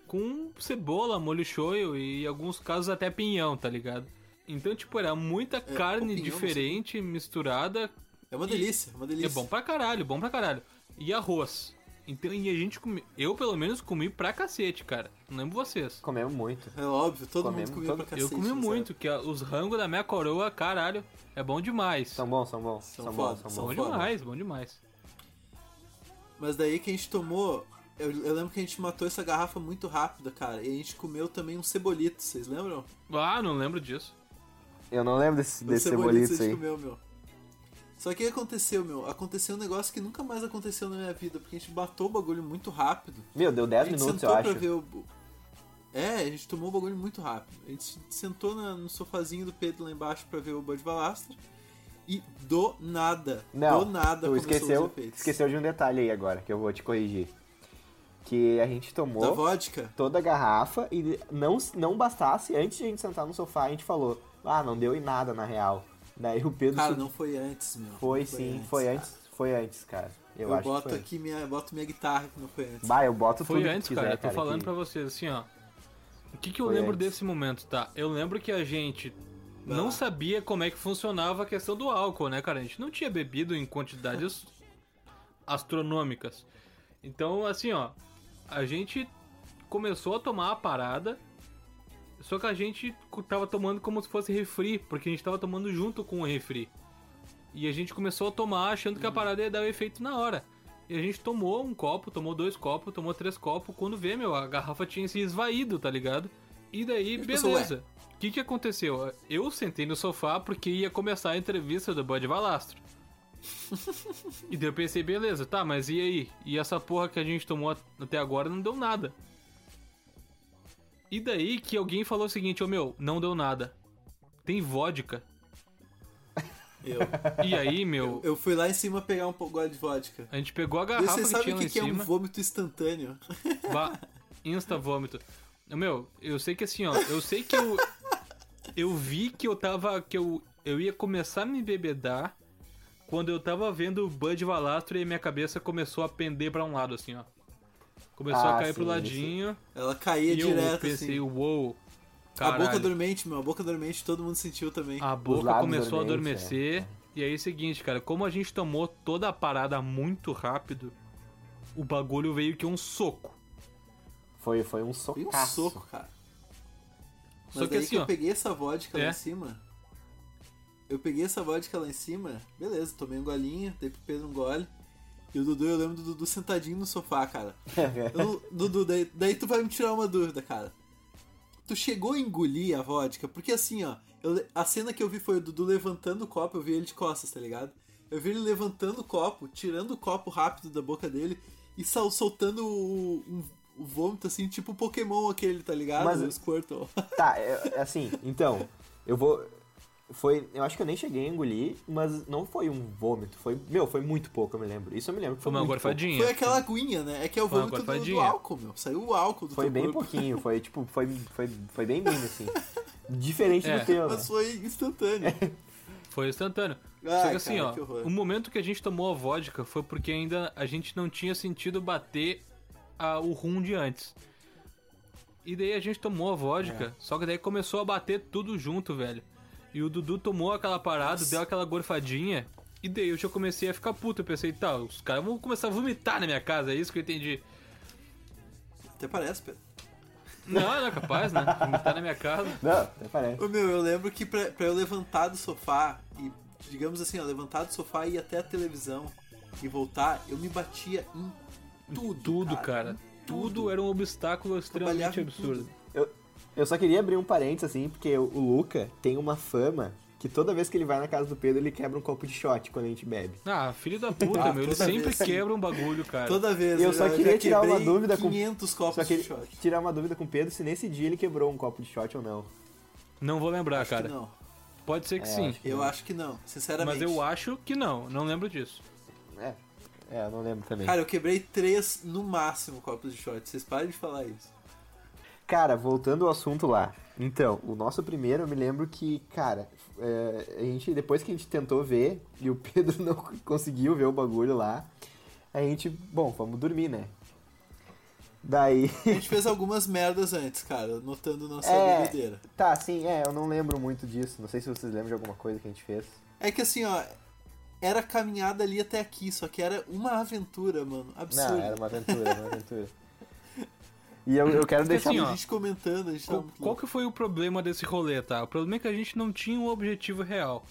com cebola, molho shoyu e em alguns casos até pinhão, tá ligado? Então, tipo, era muita com carne pinhão, diferente, misturada. É uma delícia, é uma delícia. É bom pra caralho, bom pra caralho. E arroz. Então, e a gente come... Eu, pelo menos, comi pra cacete, cara. Não lembro vocês. Comemos muito. É óbvio, todo Comemos mundo comia todo- pra cacete. eu comi nessa muito, que a- os rangos da minha coroa, caralho, é bom demais. São bons, são bons. São São, bons, são são bons. bom foda. demais, bom demais. Mas daí que a gente tomou. Eu, eu lembro que a gente matou essa garrafa muito rápido, cara. E a gente comeu também um cebolito, vocês lembram? Ah, não lembro disso. Eu não lembro desse, Um desse cebolito cebolito a gente aí. comeu, meu. Só que o que aconteceu, meu? Aconteceu um negócio que nunca mais aconteceu na minha vida, porque a gente matou o bagulho muito rápido. Meu, deu A 10 gente minutos, eu sentou pra acho. ver o. É, a gente tomou o bagulho muito rápido. A gente sentou na- no sofazinho do Pedro lá embaixo pra ver o Bud Valastro. E do nada, Não, do nada tu começou esqueceu, esqueceu de um detalhe aí agora, que eu vou te corrigir. Que a gente Da tomou vodka? toda a garrafa e não, não bastasse, antes de a gente sentar no sofá, a gente falou, ah, não deu em nada na real. Daí o Pedro Cara, não foi antes, meu. foi Não sim, foi cara. antes, foi antes, cara. Eu, Eu, acho boto que foi. aqui minha, boto minha guitarra que não foi antes. Bah, eu boto Foi tudo antes, que cara. quiser, Eu tô falando que- pra vocês, assim, ó. O que, que eu Foi lembro antes. desse momento, tá? Eu lembro que a gente não sabia como é que funcionava a questão do álcool, né, cara? A gente não tinha bebido em quantidades astronômicas. Então, assim, ó, a gente começou a tomar a parada, só que a gente tava tomando como se fosse refri, porque a gente tava tomando junto com o refri. E a gente começou a tomar achando que a parada ia dar o efeito na hora. E a gente tomou um copo, tomou dois copos, tomou três copos. Quando vê, meu, a garrafa tinha se esvaído, tá ligado? E daí, beleza. O que que aconteceu? Eu sentei no sofá porque ia começar a entrevista do Bud Valastro. e daí eu pensei, beleza, tá, mas e aí? E essa porra que a gente tomou até agora não deu nada. E daí que alguém falou o seguinte, ô meu, não deu nada. Tem vodka. Eu, E aí, meu, eu fui lá em cima pegar um pouco de vodka. a gente pegou a garrafa você que sabe tinha o lá que, em que é um cima. vômito instantâneo? Insta vômito. Meu, eu sei que assim, ó, eu sei que eu. Eu vi que eu tava. que eu, eu ia começar a me bebedar quando eu tava vendo o Bud Valastro e minha cabeça começou a pender pra um lado, assim, ó. Começou Ah, a cair pro sim, ladinho. Ela caía E eu direto, pensei, assim. uou. A boca dormente, meu. A boca dormente todo mundo sentiu também. A boca começou a adormecer. E aí é o seguinte, cara, como a gente tomou toda a parada muito rápido, o bagulho veio que um soco. Foi, foi um Foi um soco, cara. Mas Só que daí assim, que eu ó. peguei essa vodka lá É. em cima. Eu peguei essa vodka lá em cima, beleza, tomei um golinho, dei pro Pedro um gole. E o Dudu, eu lembro do Dudu sentadinho no sofá, cara. Eu não- Dudu, daí, daí tu vai me tirar uma dúvida, cara. Tu chegou a engolir a vodka? Porque assim, ó, eu- a cena que eu vi foi o Dudu levantando o copo, eu vi ele de costas, tá ligado? Eu vi ele levantando o copo, tirando o copo rápido da boca dele e sal- soltando o, um- o vômito, assim, tipo o Pokémon aquele, tá ligado? Mas- O Squirtle. Tá, é, é assim, então, eu vou. Foi. Eu acho que eu nem cheguei a engolir, mas não foi um vômito. Foi. Meu, foi muito pouco, eu me lembro. Isso eu me lembro. que Foi uma gorfadinha. Foi aquela aguinha, né? É que é o Foi uma vômito do, do álcool, meu. Saiu o álcool do. Foi teu bem corpo. pouquinho, foi tipo, foi, foi, foi bem mínimo, assim. Diferente É. do teu, né? Mas foi instantâneo. Foi instantâneo. Ah, Só que assim, cara, ó, que o momento que a gente tomou a vodka foi porque ainda a gente não tinha sentido bater a- o rum de antes. E daí a gente tomou a vodka, É. só que daí começou a bater tudo junto, velho. E o Dudu tomou aquela parada, Nossa. deu aquela gorfadinha, e daí eu já comecei a ficar puto. Eu pensei, tá, os caras vão começar a vomitar na minha casa, é isso que eu entendi. Até parece, Pedro. Não, não é capaz, né? Vomitar na minha casa. Não, até parece. Ô, meu, eu lembro que pra, pra eu levantar do sofá e, digamos assim, ó, levantar do sofá e ir até a televisão e voltar, eu me batia em tudo. Tudo, cara. em Tudo era um obstáculo extremamente em absurdo. tudo. Eu, só queria abrir um parênteses, assim, porque o, Luca tem uma fama que toda vez que ele vai na casa do Pedro, ele quebra um copo de shot quando a gente bebe. Ah, filho da puta, Ah, meu. Ele sempre vez, quebra um bagulho, cara. Toda vez. Eu só já queria tirar uma dúvida com- 500 copos Só de shot. tirar uma dúvida com o Pedro se nesse dia ele quebrou um copo de shot ou não. Não vou lembrar, Acho que cara. não. Pode ser que É, sim. acho que Eu não. acho que não, sinceramente. Mas eu acho que não. Não lembro disso. É, é, eu não lembro também. Cara, eu quebrei três no máximo copos de shot. Vocês parem de falar isso. Cara, voltando ao assunto lá. Então, o nosso primeiro, eu me lembro que, cara, é, a gente, depois que a gente tentou ver e o Pedro não conseguiu ver o bagulho lá, a gente, bom, vamos dormir, né? Daí. A gente fez algumas merdas antes, cara, notando nossa É. bebedeira. Tá, sim, é, eu não lembro muito disso. Não sei se vocês lembram de alguma coisa que a gente fez. É que assim, ó, era caminhada ali até aqui, só que era uma aventura, mano. Absurdo. Não, era uma aventura, era uma aventura. E eu, eu quero Porque deixar. assim, ó, a gente comentando, a gente Qual, muito qual que foi o problema desse rolê, tá? O problema é que a gente não tinha um objetivo real.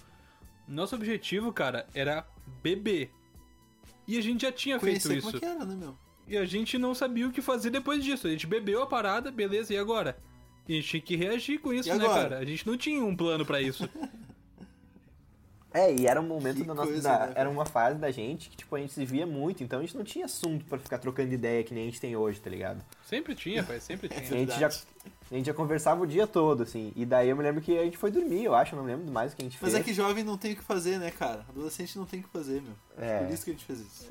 Nosso objetivo, cara, era beber. E a gente já tinha feito Conhecer isso. como é que era, né, meu? E a gente não sabia o que fazer depois disso. A gente bebeu a parada, beleza, e agora? E a gente tinha que reagir com isso, né, cara? A gente não tinha um plano pra isso. É, e era um momento Que da nossa. coisa, da- né, era uma fase da gente que, tipo, a gente se via muito, então a gente não tinha assunto pra ficar trocando ideia que nem a gente tem hoje, tá ligado? Sempre tinha, pai, sempre A tinha. gente, já, a gente já conversava o dia todo, assim. E daí eu me lembro que a gente foi dormir, eu acho, eu não lembro mais o que a gente Mas fez. é que jovem não tem o que fazer, né, cara? Adolescente não tem o que fazer, meu. É. Por isso que a gente fez isso.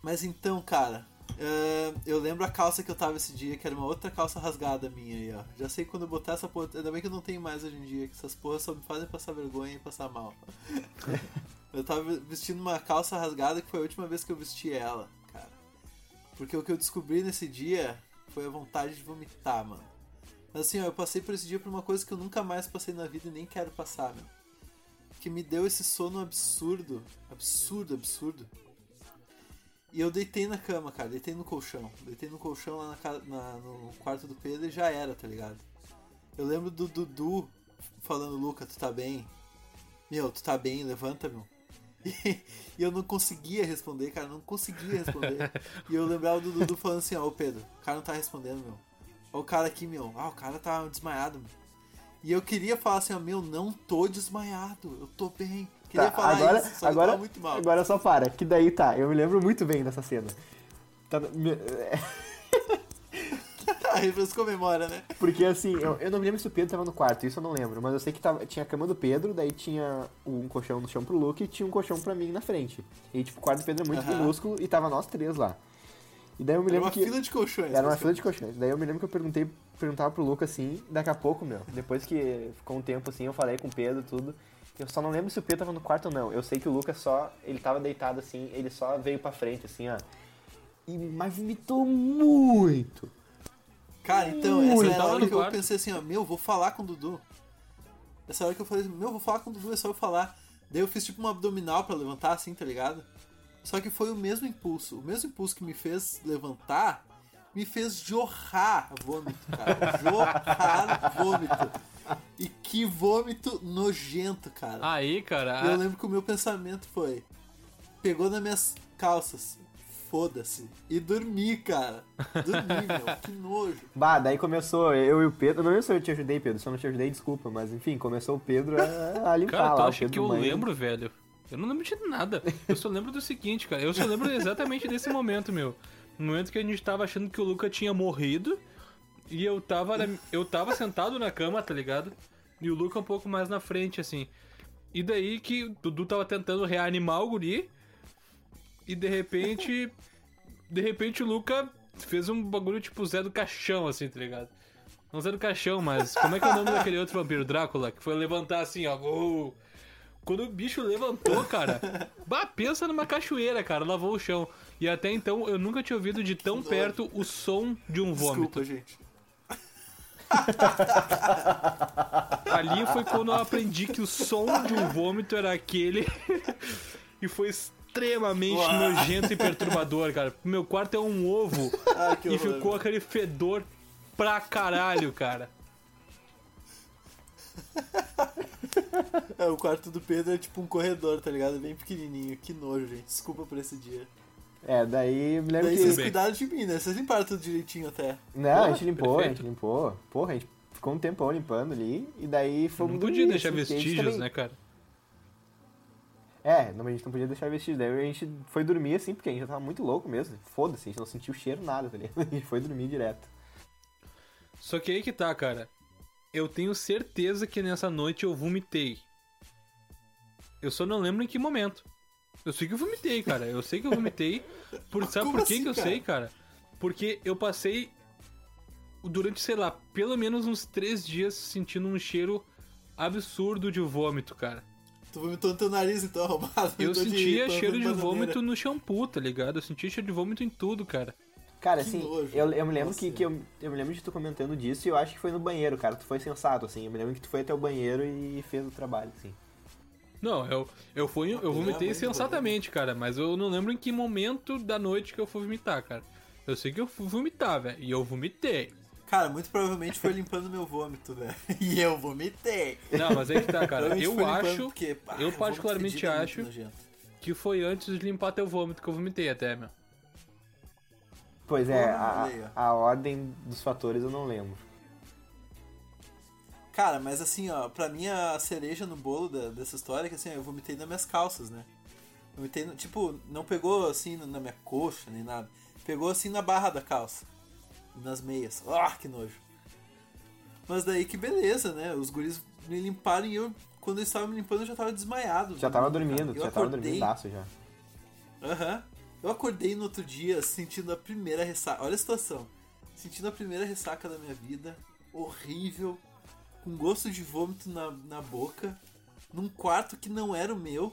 Mas então, cara, eh, eu lembro a calça que eu tava esse dia, que era uma outra calça rasgada minha aí, ó. Já sei quando eu botar essa porra. Ainda bem que eu não tenho mais hoje em dia, que essas porras só me fazem passar vergonha e passar mal. eu tava vestindo uma calça rasgada que foi a última vez que eu vesti ela, cara. Porque o que eu descobri nesse dia foi a vontade de vomitar, mano. Mas assim, ó, eu passei por esse dia por uma coisa que eu nunca mais passei na vida e nem quero passar, meu. Que me deu esse sono absurdo. Absurdo, absurdo. E eu deitei na cama, cara, deitei no colchão. Deitei no colchão lá na, na- no quarto do Pedro e já era, tá ligado? Eu lembro do Dudu falando, Luca, tu tá bem? Meu, tu tá bem, levanta, meu. E, e eu não conseguia responder, cara, não conseguia responder. e eu lembrava do Dudu falando assim, ó, ô Pedro, o cara não tá respondendo, meu. Ó o cara aqui, meu, ah, o cara tá desmaiado, meu. E eu queria falar assim, ó, meu, não tô desmaiado, eu tô bem. Tá, agora, isso, só que agora, tava muito mal. agora só para, que daí tá, eu me lembro muito bem dessa cena. Tá, me- A refrescou a memória, né? Porque assim, eu, eu não me lembro se o Pedro tava no quarto, isso eu não lembro, mas eu sei que tava, tinha a cama do Pedro, daí tinha um colchão no chão pro Luke e tinha um colchão pra mim na frente. E tipo, o quarto do Pedro é muito minúsculo e tava nós três lá. E daí eu me Era lembro uma que. fila de colchões. Era uma fila de colchões. Daí eu me lembro que eu perguntei, perguntava pro Luca assim, daqui a pouco, meu, depois que ficou um tempo assim, eu falei com o Pedro tudo. Eu só não lembro se o Pedro tava no quarto ou não. Eu sei que o Luca só, ele tava deitado assim, ele só veio pra frente assim, ó. E, mas vomitou muito. Cara, então, essa Ui, era a hora que eu quarto. pensei assim, ó, meu, vou falar com o Dudu. Essa hora que eu falei, meu, vou falar com o Dudu, é só eu falar. Daí eu fiz tipo um abdominal pra levantar, assim, tá ligado? Só que foi o mesmo impulso. O mesmo impulso que me fez levantar, me fez jorrar vômito, cara. jorrar vômito. E que vômito nojento, cara. Aí, cara, E eu a- lembro que o meu pensamento foi: pegou nas minhas calças, foda-se. E dormi, cara. Dormi, meu, que nojo. Bah, daí começou eu e o Pedro. Não lembro se eu te ajudei, Pedro. Se eu não te ajudei, desculpa. Mas enfim, começou o Pedro a, a limpar Cara, tu lá. o acha Pedro que eu banho. lembro, velho? Eu não lembro de nada. Eu só lembro do seguinte, cara. Eu só lembro exatamente desse momento, meu. No momento que a gente tava achando que o Luca tinha morrido. E eu tava, na- eu tava sentado na cama, tá ligado? E o Luca um pouco mais na frente, assim. E daí que o Dudu tava tentando reanimar o guri. E de repente. De repente o Luca fez um bagulho tipo Zé do Caixão, assim, tá ligado? Não Zé do Caixão, mas como é que é o nome daquele outro vampiro? Drácula? Que foi levantar assim, ó. Quando o bicho levantou, cara. bah, pensa numa cachoeira, cara. Lavou o chão. E até então eu nunca tinha ouvido de tão perto o som de um vômito. Desculpa, gente. Ali foi quando eu aprendi que o som de um vômito era aquele. e foi extremamente Uau. nojento e perturbador, cara. Meu quarto é um ovo Ah, e horror. ficou aquele fedor pra caralho, cara. É, o quarto do Pedro é tipo um corredor, tá ligado? Bem pequenininho. Que nojo, gente. Desculpa por esse dia. É, daí me lembro Daí que. vocês cuidaram de mim, né? Vocês limparam tudo direitinho até. Não, a gente Porra, limpou, a perfeito. gente limpou. Porra, a gente ficou um tempão limpando ali. E daí fomos Não podia dormir, deixar assim, a vestígios, também- né, cara? É, não, a gente não podia deixar vestígios. Daí a gente foi dormir assim, porque a gente já tava muito louco mesmo. Foda-se, a gente não sentiu cheiro nada, tá ligado? A gente foi dormir direto. Só que aí que tá, cara. Eu tenho certeza que nessa noite eu vomitei. Eu só não lembro em que momento. Eu sei que eu vomitei, cara. Eu sei que eu vomitei. Por, sabe Como por que, assim, que eu cara? sei, cara? Porque eu passei durante, sei lá, pelo menos uns três dias sentindo um cheiro absurdo de vômito, cara. Tu vomitou no teu nariz, então, arrombado. Eu de sentia pano cheiro de vômito no shampoo, tá ligado? Eu sentia cheiro de vômito em tudo, cara. Cara, Que assim, nojo. eu, eu me lembro que, que eu, eu me lembro de tu comentando disso e eu acho que foi no banheiro, cara. Tu foi sensato, assim. Eu me lembro que tu foi até o banheiro e fez o trabalho, assim. Não, eu, eu fui, eu vomitei sensatamente, cara, mas eu não lembro em que momento da noite que eu fui vomitar, cara. Eu sei que eu fui vomitar, velho, e eu vomitei. Cara, muito provavelmente foi limpando meu vômito, velho. E eu vomitei. Não, mas aí que tá, cara. Eu acho porque, pá, eu particularmente é muito acho- que foi antes de limpar teu vômito que eu vomitei até, meu. Pois é, a, a ordem dos fatores eu não lembro. Cara, mas assim, ó, pra mim a cereja no bolo da- dessa história é que assim, eu vomitei nas minhas calças, né? Vomitei, no- tipo, não pegou assim na minha coxa nem nada. Pegou assim na barra da calça. Nas meias. Ah, que nojo. Mas daí que beleza, né? Os guris me limparam e eu, quando eles estavam me limpando, eu já tava desmaiado. Já tava cara. dormindo, já tava dormindo já. Aham. Eu acordei no outro dia sentindo a primeira ressaca. Olha a situação. Sentindo a primeira ressaca da minha vida. Horrível. Com gosto de vômito na, na boca. Num quarto que não era o meu.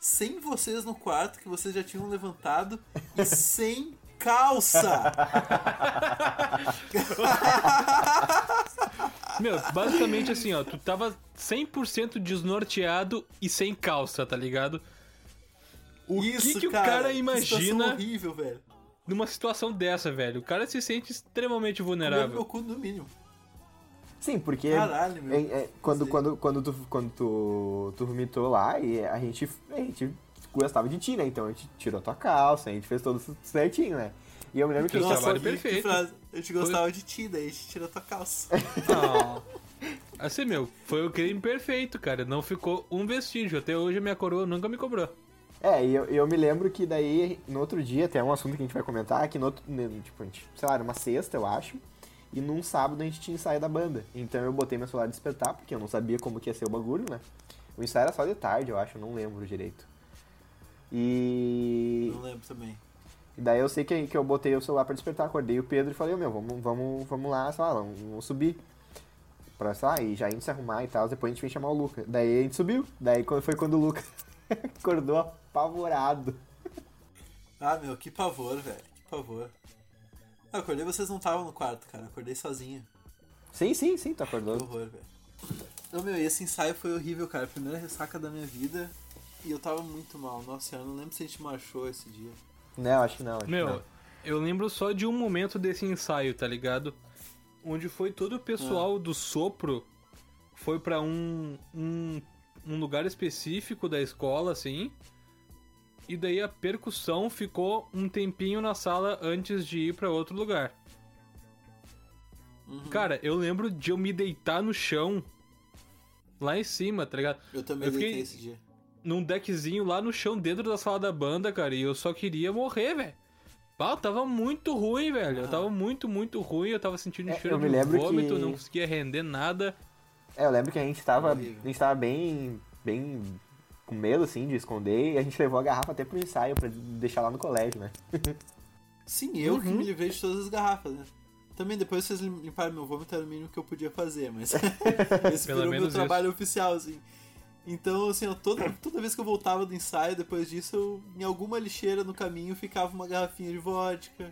Sem vocês no quarto, que vocês já tinham levantado. E sem calça. Meu, basicamente assim, ó, tu tava 100% desnorteado e sem calça, tá ligado? O Isso, que, que o cara, cara que situação imagina horrível, velho. numa situação dessa, velho? O cara se sente extremamente Comeu meu vulnerável. cu no mínimo. Sim, porque Caralho, meu. é- é, quando, quando, quando, tu, quando tu, tu vomitou lá, e a gente, a gente gostava de ti, né? Então a gente tirou tua calça, a gente fez tudo certinho, né? E eu me lembro que a Fez gente trabalho foi- que perfeito. frase. Eu te gostava de ti, daí a gente tirou tua calça. Ah. Assim, meu, foi o crime perfeito, cara. Não ficou um vestígio. Até hoje a minha coroa nunca me cobrou. É, e eu, eu me lembro que daí, no outro dia, até um assunto que a gente vai comentar, que no outro, tipo, a gente, sei lá, era uma sexta, eu acho, e num sábado a gente tinha ensaio da banda. Então eu botei meu celular de despertar, porque eu não sabia como que ia ser o bagulho, né? O ensaio era só de tarde, eu acho, eu não lembro direito. E, Não lembro também. e daí eu sei que, que eu botei o celular pra despertar, acordei o Pedro e falei, meu, vamos, vamos, vamos lá, sei lá, vamos, vamos subir. Pra, sei lá, e já indo se arrumar e tal, depois a gente vem chamar o Luca. Daí a gente subiu. Daí foi quando o Luca acordou apavorado. Ah, meu, que pavor, velho. Que pavor. Ah, eu acordei vocês não estavam no quarto, cara. Eu acordei sozinho. Sim, sim, sim, tu Que acordou. horror, velho. Não, meu, e esse ensaio foi horrível, cara. Primeira ressaca da minha vida. E eu tava muito mal. Nossa, eu não lembro se a gente marchou esse dia. Não, acho que não. Acho que Meu, não. eu lembro só de um momento desse ensaio, tá ligado? Onde foi todo o pessoal do sopro foi pra um, um, um lugar específico da escola, assim. E daí a percussão ficou um tempinho na sala antes de ir pra outro lugar. Uhum. Cara, eu lembro de eu me deitar no chão lá em cima, tá ligado? Eu também eu fiquei- deitei esse dia. num deckzinho lá no chão dentro da sala da banda, cara, e eu só queria morrer, velho. Pá, tava muito ruim, velho. Eu tava muito, muito ruim. Eu tava sentindo É, cheiro eu me de vômito, que- não conseguia render nada. É, eu lembro que a gente tava. A gente tava bem. bem com medo, assim, de esconder, e a gente levou a garrafa até pro ensaio pra deixar lá no colégio, né? Sim, eu Uhum. que me livrei de todas as garrafas, né? Também depois vocês lim- limparam meu vômito, era o mínimo que eu podia fazer, mas esse Pelo virou meu trabalho oficial, assim. Então, assim, ó, toda, toda vez que eu voltava do ensaio, depois disso, eu, em alguma lixeira no caminho ficava uma garrafinha de vodka.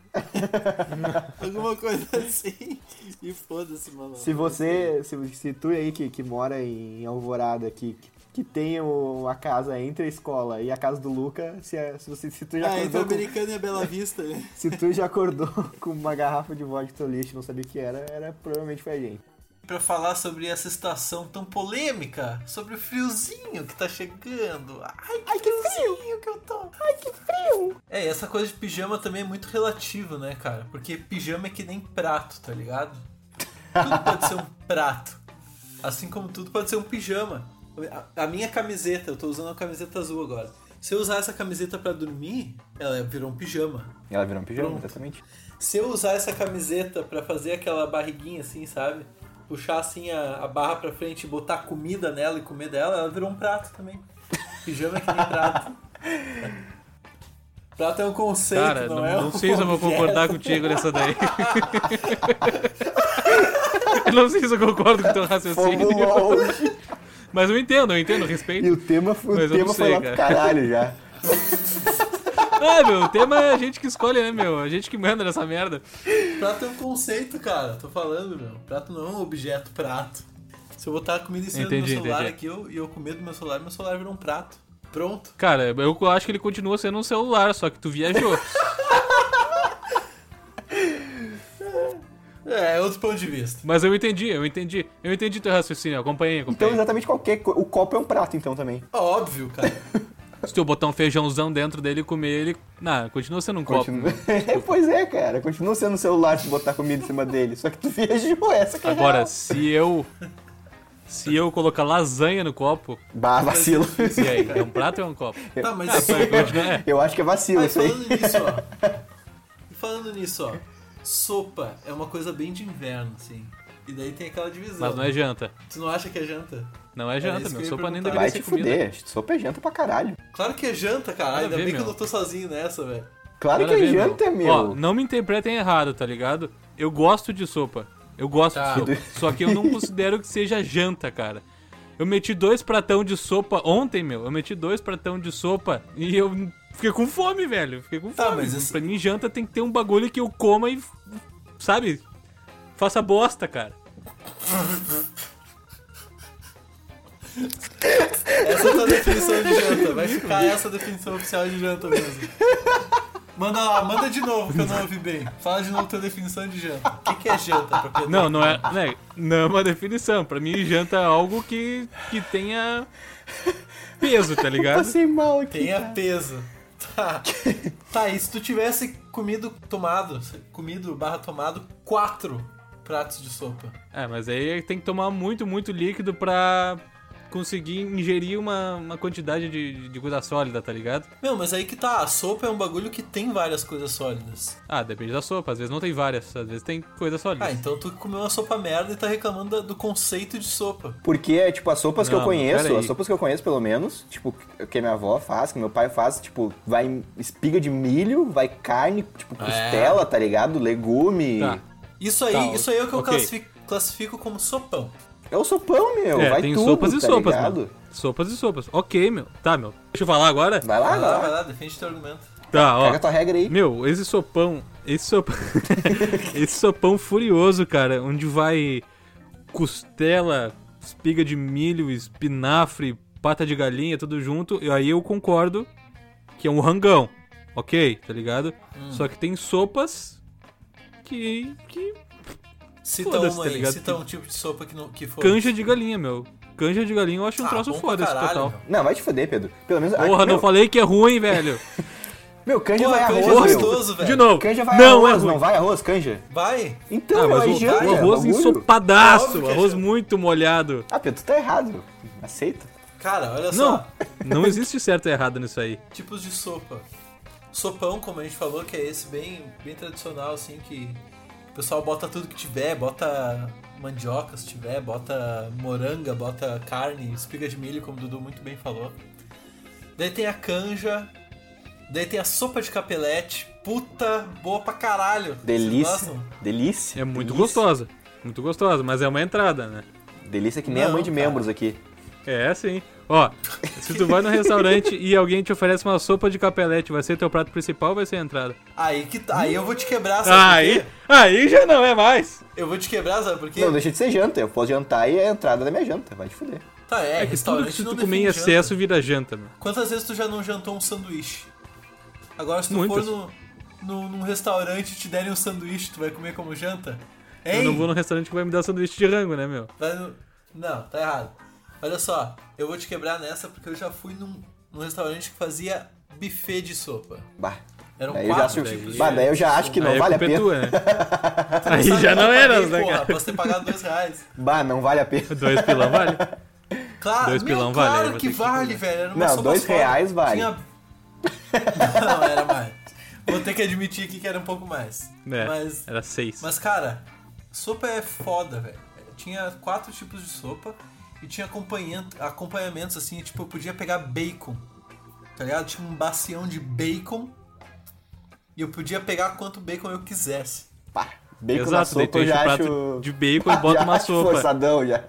alguma coisa assim. E foda-se, mano. Se você. Se, se tu aí que, que mora em Alvorada, que, que, que tem o- a casa entre a escola e a casa do Luca, se, é- se, você, se tu já Ah, entre acordou. o Com, americano e a Bela Vista, né? se tu já acordou com uma garrafa de vodka no teu lixo e não sabia o que era, era provavelmente foi a gente. Pra falar sobre essa situação tão polêmica, sobre o friozinho que tá chegando. Ai, que, friozinho que eu tô. Ai, que frio. É, e essa coisa de pijama também é muito relativo, né, cara? Porque pijama é que nem prato, tá ligado? Tudo pode ser um prato. Assim como tudo pode ser um pijama. A, a minha camiseta, eu tô usando uma camiseta azul agora. Se eu usar essa camiseta pra dormir, ela virou um pijama. Ela virou um pijama, Pronto. exatamente. Se eu usar essa camiseta pra fazer aquela barriguinha assim, sabe? Puxar assim a, a barra pra frente e botar comida nela e comer dela, ela virou um prato também. Pijama é que nem prato. Prato é um conceito, Cara, não, não, é não um sei se eu vou concordar contigo nessa daí. eu não sei se eu concordo com o teu Fomos raciocínio. longe. Mas eu entendo, eu entendo, eu E respeito. o tema, foi- o Mas eu tema não foi sei, lá pro cara. caralho já. Ah, meu, o tema é a gente que escolhe, né, meu? A gente que manda nessa merda. Prato é um conceito, cara. Tô falando, meu. Prato não é um objeto prato. Se eu botar comida em cima Entendi, do meu celular entendi. aqui eu, e eu comer do meu celular, meu celular vira um prato. Pronto. Cara, eu acho que ele continua sendo um celular, só que tu viajou. É, é outro ponto de vista. Mas eu entendi, eu entendi. Eu entendi teu raciocínio, acompanhei, Então, acompanhei. exatamente qualquer. O copo é um prato, então, também. Óbvio, cara. Se tu botar um feijãozão dentro dele e comer ele. Não, continua sendo um copo. Continua... pois é, cara. Continua sendo um celular se botar comida em cima dele. Só que tu viajou, essa que é Agora, real. se eu. Se eu colocar lasanha no copo, Bah, vacilo. e aí? É um prato ou é um copo? Tá, mas Ah, é. Eu acho que é vacilo Aí isso aí. falando nisso, ó. Falando nisso, ó. Sopa é uma coisa bem de inverno, assim. E daí tem aquela divisão. Mas não é janta. Tu não acha que é janta? Não é janta, meu. Sopa nem deveria Vai ser te comida. fuder. Sopa é janta pra caralho. Claro que é janta, cara. Nada a Ainda ver, bem que eu meu. não tô sozinho nessa, velho. Claro que é ver, janta, meu. Ó, não me interpretem errado, tá ligado? Eu gosto de sopa. Eu gosto Tá. de sopa. Só que eu não considero que seja janta, cara. Eu meti dois pratão de sopa ontem, meu. Eu meti dois pratão de sopa e eu fiquei com fome, velho. Fiquei com Tá, fome. mas esse- Pra mim, janta tem que ter um bagulho que eu coma e, sabe, faça bosta, cara. Essa é a tua definição de janta. Vai ficar essa a definição oficial de janta mesmo. Manda lá, manda de novo que eu não ouvi bem. Fala de novo tua definição de janta. O que, que é janta pra Pedro? Não, não é, né, não é uma definição. Pra mim, janta é algo que, que tenha peso, tá ligado? Passei mal aqui. Tenha cara. peso. Tá. Tá, e se tu tivesse comido, tomado, comido barra tomado quatro pratos de sopa? É, mas aí tem que tomar muito, muito líquido pra conseguir ingerir uma, uma quantidade de, de coisa sólida, tá ligado? Meu, mas aí que tá, a sopa é um bagulho que tem várias coisas sólidas. Ah, depende da sopa. Às vezes não tem várias, às vezes tem coisa sólida. Ah, então tu comeu uma sopa merda e tá reclamando da- do conceito de sopa. Porque, tipo, as sopas que Não, eu conheço, as sopas que eu conheço pelo menos, tipo, que a minha avó faz, que meu pai faz, tipo, vai espiga de milho, vai carne, tipo, costela, tá ligado? Legume. Tá. Isso aí, Tá, isso aí é o que eu classifico, classifico como sopão. É o sopão, meu. É, vai tem tudo, sopas e tá sopas, ligado? meu. Sopas e sopas. Ok, meu. Tá, meu. Deixa eu falar agora? Vai lá, Vai lá, vai vai lá. defende teu argumento. Tá, ó. Pega a tua regra aí. Meu, esse sopão. Esse sopão. esse sopão furioso, cara, onde vai costela, espiga de milho, espinafre, pata de galinha, tudo junto. E aí eu concordo que é um rangão. Ok, tá ligado? Hum. Só que tem sopas que. que. Cita Foda-se, uma tá aí, ligado? cita um tipo de sopa que, não, que for. Canja de galinha, meu. Canja de galinha eu acho um Ah, troço bom pra foda esse caralho, total. meu. Não, vai te foder, Pedro. Pelo menos. Porra, não meu, falei que é ruim, velho. Meu, canja Pô, vai canja arroz, é gostoso, velho. De novo. Canja vai não, arroz, é ruim. não vai arroz, canja? Vai! Então, Ah, mas aí o, janta, o arroz bagulho. ensopadaço, é arroz muito molhado. Ah, Pedro, tu tá errado. Aceita. Cara, olha Não, só. não existe certo e errado nisso aí. Tipos de sopa. Sopão, como a gente falou, que é esse bem, bem tradicional, assim, que pessoal bota tudo que tiver, bota mandioca se tiver, bota moranga, bota carne, espiga de milho, como o Dudu muito bem falou. Daí tem a canja, daí tem a sopa de capelete, puta, boa pra caralho. Delícia. Delícia. É muito delícia. gostosa. Muito gostosa, mas é uma entrada, né? Delícia que nem Não, a mãe de cara. membros aqui. É, sim. Ó, se tu vai no restaurante e alguém te oferece uma sopa de capelete, vai ser teu prato principal ou vai ser a entrada? Aí, que, tá- aí eu vou te quebrar, sabe Aí, por quê? aí já não é mais. Eu vou te quebrar, sabe por quê? Não, deixa de ser janta. Eu posso jantar e é a entrada da minha janta. Vai te fuder. Tá, é, É que tudo restaurante que tu comer em excesso janta. vira janta, meu. Quantas vezes tu já não jantou um sanduíche? Agora, se tu Muitas. for no, no, num restaurante e te derem um sanduíche, tu vai comer como janta? Hein? Eu não vou no restaurante que vai me dar sanduíche de rango, né, meu? Vai no- Não, tá errado. Olha só, eu vou te quebrar nessa porque eu já fui num, num restaurante que fazia buffet de sopa. Bah. Eram Daí eu já, quatro tipos de bah, daí eu já acho que não aí vale a é pena. tua, né? Aí já não eu era, né, porra, cara? Posso ter pagado dois reais. Bah, não vale a pena. Dois pilão vale? Claro, Dois meu, pilão vale, claro que vale, velho. Era uma Não, sopa dois só. reais vale. Tinha... não, era mais. Vou ter que admitir aqui que era um pouco mais. É, Mas era seis. Mas, cara, sopa é foda, velho. Tinha quatro tipos de sopa e tinha acompanhamentos, assim, tipo, eu podia pegar bacon, tá ligado? Tinha um bacião de bacon e eu podia pegar quanto bacon eu quisesse. Pá, bacon na Exato, tu sopa eu já prato acho... de bacon e bota uma acho sopa. forçadão já.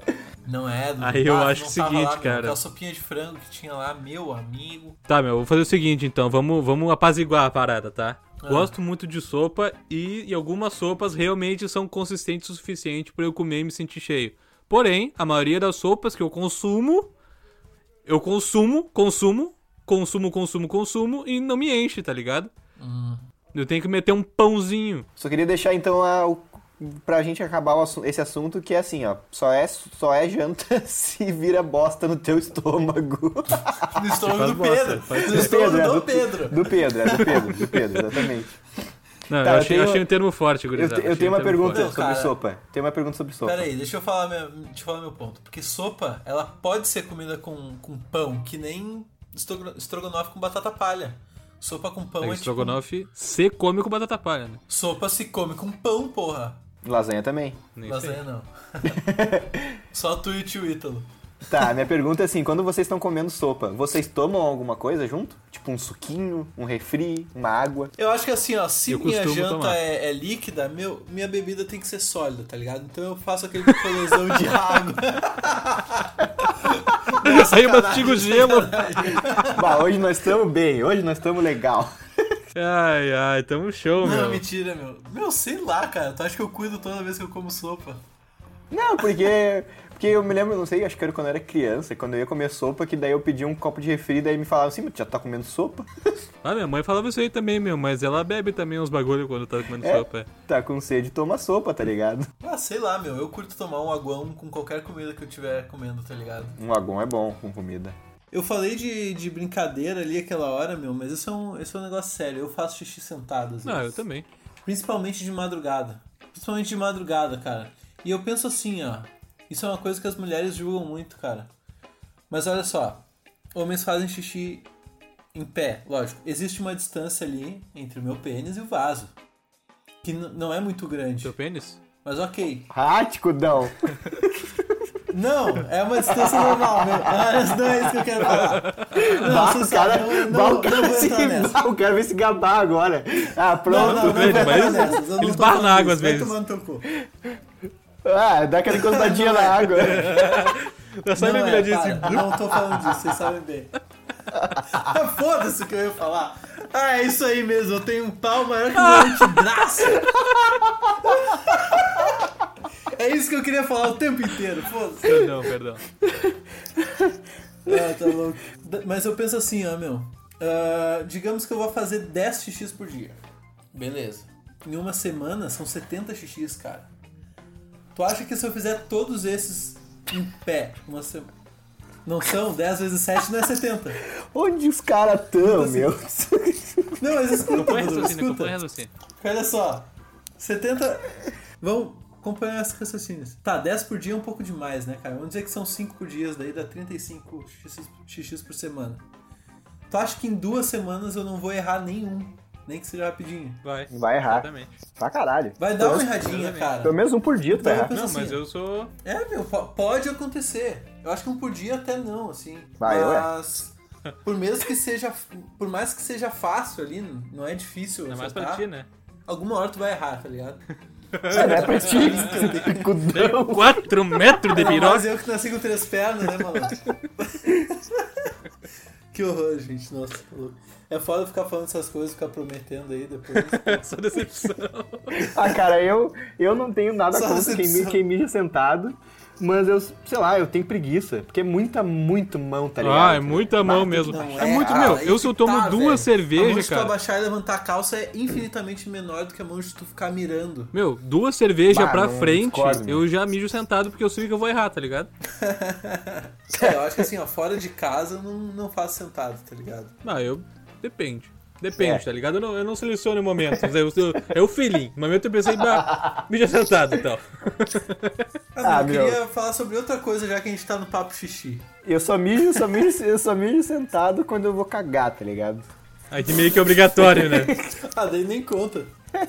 Não é, do Aí eu acho o seguinte, lá, cara. Aquela sopinha de frango que tinha lá, meu amigo. Tá, meu, vou fazer o seguinte então, vamos, vamos apaziguar a parada, tá? Ah. Gosto muito de sopa e, e algumas sopas realmente são consistentes o suficiente pra eu comer e me sentir cheio. Porém, a maioria das sopas que eu consumo, eu consumo, consumo, consumo, consumo, consumo e não me enche, tá ligado? Hum. Eu tenho que meter um pãozinho. Só queria deixar então a, o, pra gente acabar assu- esse assunto que é assim, ó. Só é, só é janta se vira bosta no teu estômago. No estômago do Pedro. No Do estômago é, do do, Pedro. Do Pedro, é do Pedro, do Pedro, exatamente. Não, Tá, eu eu achei, tenho- achei um termo forte, Eu, gurizada. te- eu achei tenho um uma pergunta Não, sobre cara. sopa. Tenho uma pergunta sobre sopa. Pera aí, deixa eu falar meu, deixa eu falar meu ponto. Porque sopa, ela pode ser comida com, com pão, que nem estrogo- estrogonofe com batata palha. Sopa com pão forte. é, É, tipo... estrogonofe, você come com batata palha, né? Sopa se come com pão, porra. Lasanha também. Nem Lasanha sei. não. Só tu e o tio Ítalo. Tá, minha pergunta é assim, quando vocês estão comendo sopa, vocês tomam alguma coisa junto? Tipo um suquinho, um refri, uma água? Eu acho que assim, ó, se Eu minha janta é, é líquida, meu, minha bebida tem que ser sólida, tá ligado? Então eu faço aquele picolezão de água. Aí eu mastigo gelo. bah, hoje nós estamos bem, hoje nós estamos legal. Ai, ai, tamo show, Não, meu. mentira, meu. Meu, sei lá, cara. Tu acha que eu cuido toda vez que eu como sopa? Não, porque. Porque eu me lembro, não sei, acho que era quando eu era criança, quando eu ia comer sopa, que daí eu pedia um copo de refri, daí me falavam assim, mas tu já tá comendo sopa? Ah, minha mãe falava isso aí também, meu, mas ela bebe também uns bagulho quando tá comendo É. sopa. é. Tá com sede, toma sopa, tá ligado? Ah, sei lá, meu. Eu curto tomar um aguão com qualquer comida que eu estiver comendo, tá ligado? Um agon é bom com comida. Eu falei de, de brincadeira ali aquela hora, meu, mas isso é, um, isso é um negócio sério. Eu faço xixi sentado, às Ah, eu vezes. também. Principalmente de madrugada. Principalmente de madrugada, cara. E eu penso assim, ó. Isso é uma coisa que as mulheres julgam muito, cara. Mas olha só. Homens fazem xixi em pé, lógico. Existe uma distância ali entre o meu pênis e o vaso. Que não é muito grande. Seu pênis? Mas ok. Ráticudão! Não, é uma distância normal, meu. Ah, Não é isso que eu quero falar. Não, Bah, você o sabe, cara, não, bah, não, o não cara vou se, entrar nessa. bah, o cara vai se gabar agora. Ah, Não, pronto. não, não, não eles tô barram falando na água disso. às Vai vezes. tomar no teu cu. Ah, dá aquela encostadinha na água. Tá só Não, é, assim. não tô falando disso, vocês sabem bem. Foda-se o que eu ia falar. Ah, é isso aí mesmo, eu tenho um pau maior que o meu antebraço. É isso que eu queria falar o tempo inteiro, foda-se. Perdão, perdão. Ah, tá louco. Mas eu penso assim, ó, meu. ah, digamos que eu vou fazer 10 xixis por dia. Beleza. Em uma semana são 70 xixis, cara. Tu acha que se eu fizer todos esses em pé, uma semana. Não são? 10 vezes 7 não é 70. Onde os caras tão, meu? Não, mas escuta, Compõe Dudu, raciocínio, compõe escuta. raciocínio. Olha só. 70. Vamos acompanhar esses raciocínios. Tá, 10 por dia é um pouco demais, né, cara? Vamos dizer que são 5 por dia, daí dá 35 xx, xx por semana. Tu acha que em duas semanas eu não vou errar nenhum? Nem que seja rapidinho. Vai. Vai errar. Exatamente. Pra caralho. Vai dar uma erradinha, cara. Pelo menos um por dia tu vai eu errar. penso Não, assim, mas eu sou. É, meu, po- pode acontecer. Eu acho que um por dia até não, assim. Vai, mas por mesmo que seja, por mais que seja fácil ali, não é difícil. É mais pra ti, né? Alguma hora tu vai errar, tá ligado? Não é pra ti. Cudão. 4 metros de Mas piroca. eu que nasci com três pernas, né, maluco? que horror, gente. Nossa, tá louco. É foda ficar falando essas coisas, ficar prometendo aí depois. Só decepção. Ah, cara, eu, eu não tenho nada Só contra quem, quem mija sentado. Mas eu, sei lá, eu tenho preguiça. Porque é muita, muito mão, tá ligado? Ah, é muita mão Bah, mesmo. Não É muito, ah, meu. aí Eu se eu que tomo tá, duas velho. a mão cervejas, de tu cara. abaixar e levantar a calça é infinitamente menor do que a mão de tu ficar mirando. Meu, duas cervejas Bah, pra não, frente, discordo, meu. eu já mijo sentado porque eu sei que eu vou errar, tá ligado? É, eu acho que assim, ó, fora de casa eu não, não faço sentado, tá ligado? Ah, eu. Depende. Depende, É. tá ligado? Eu não, eu não seleciono momentos. É o feeling. No momento eu pensei, bah, mija sentado e tal. Ah, Ah, eu meu. queria falar sobre outra coisa já que a gente tá no papo xixi. Eu só mijo, só mijo, eu só mijo sentado quando eu vou cagar, tá ligado? Aí que meio que é obrigatório, né? Ah, daí nem conta. É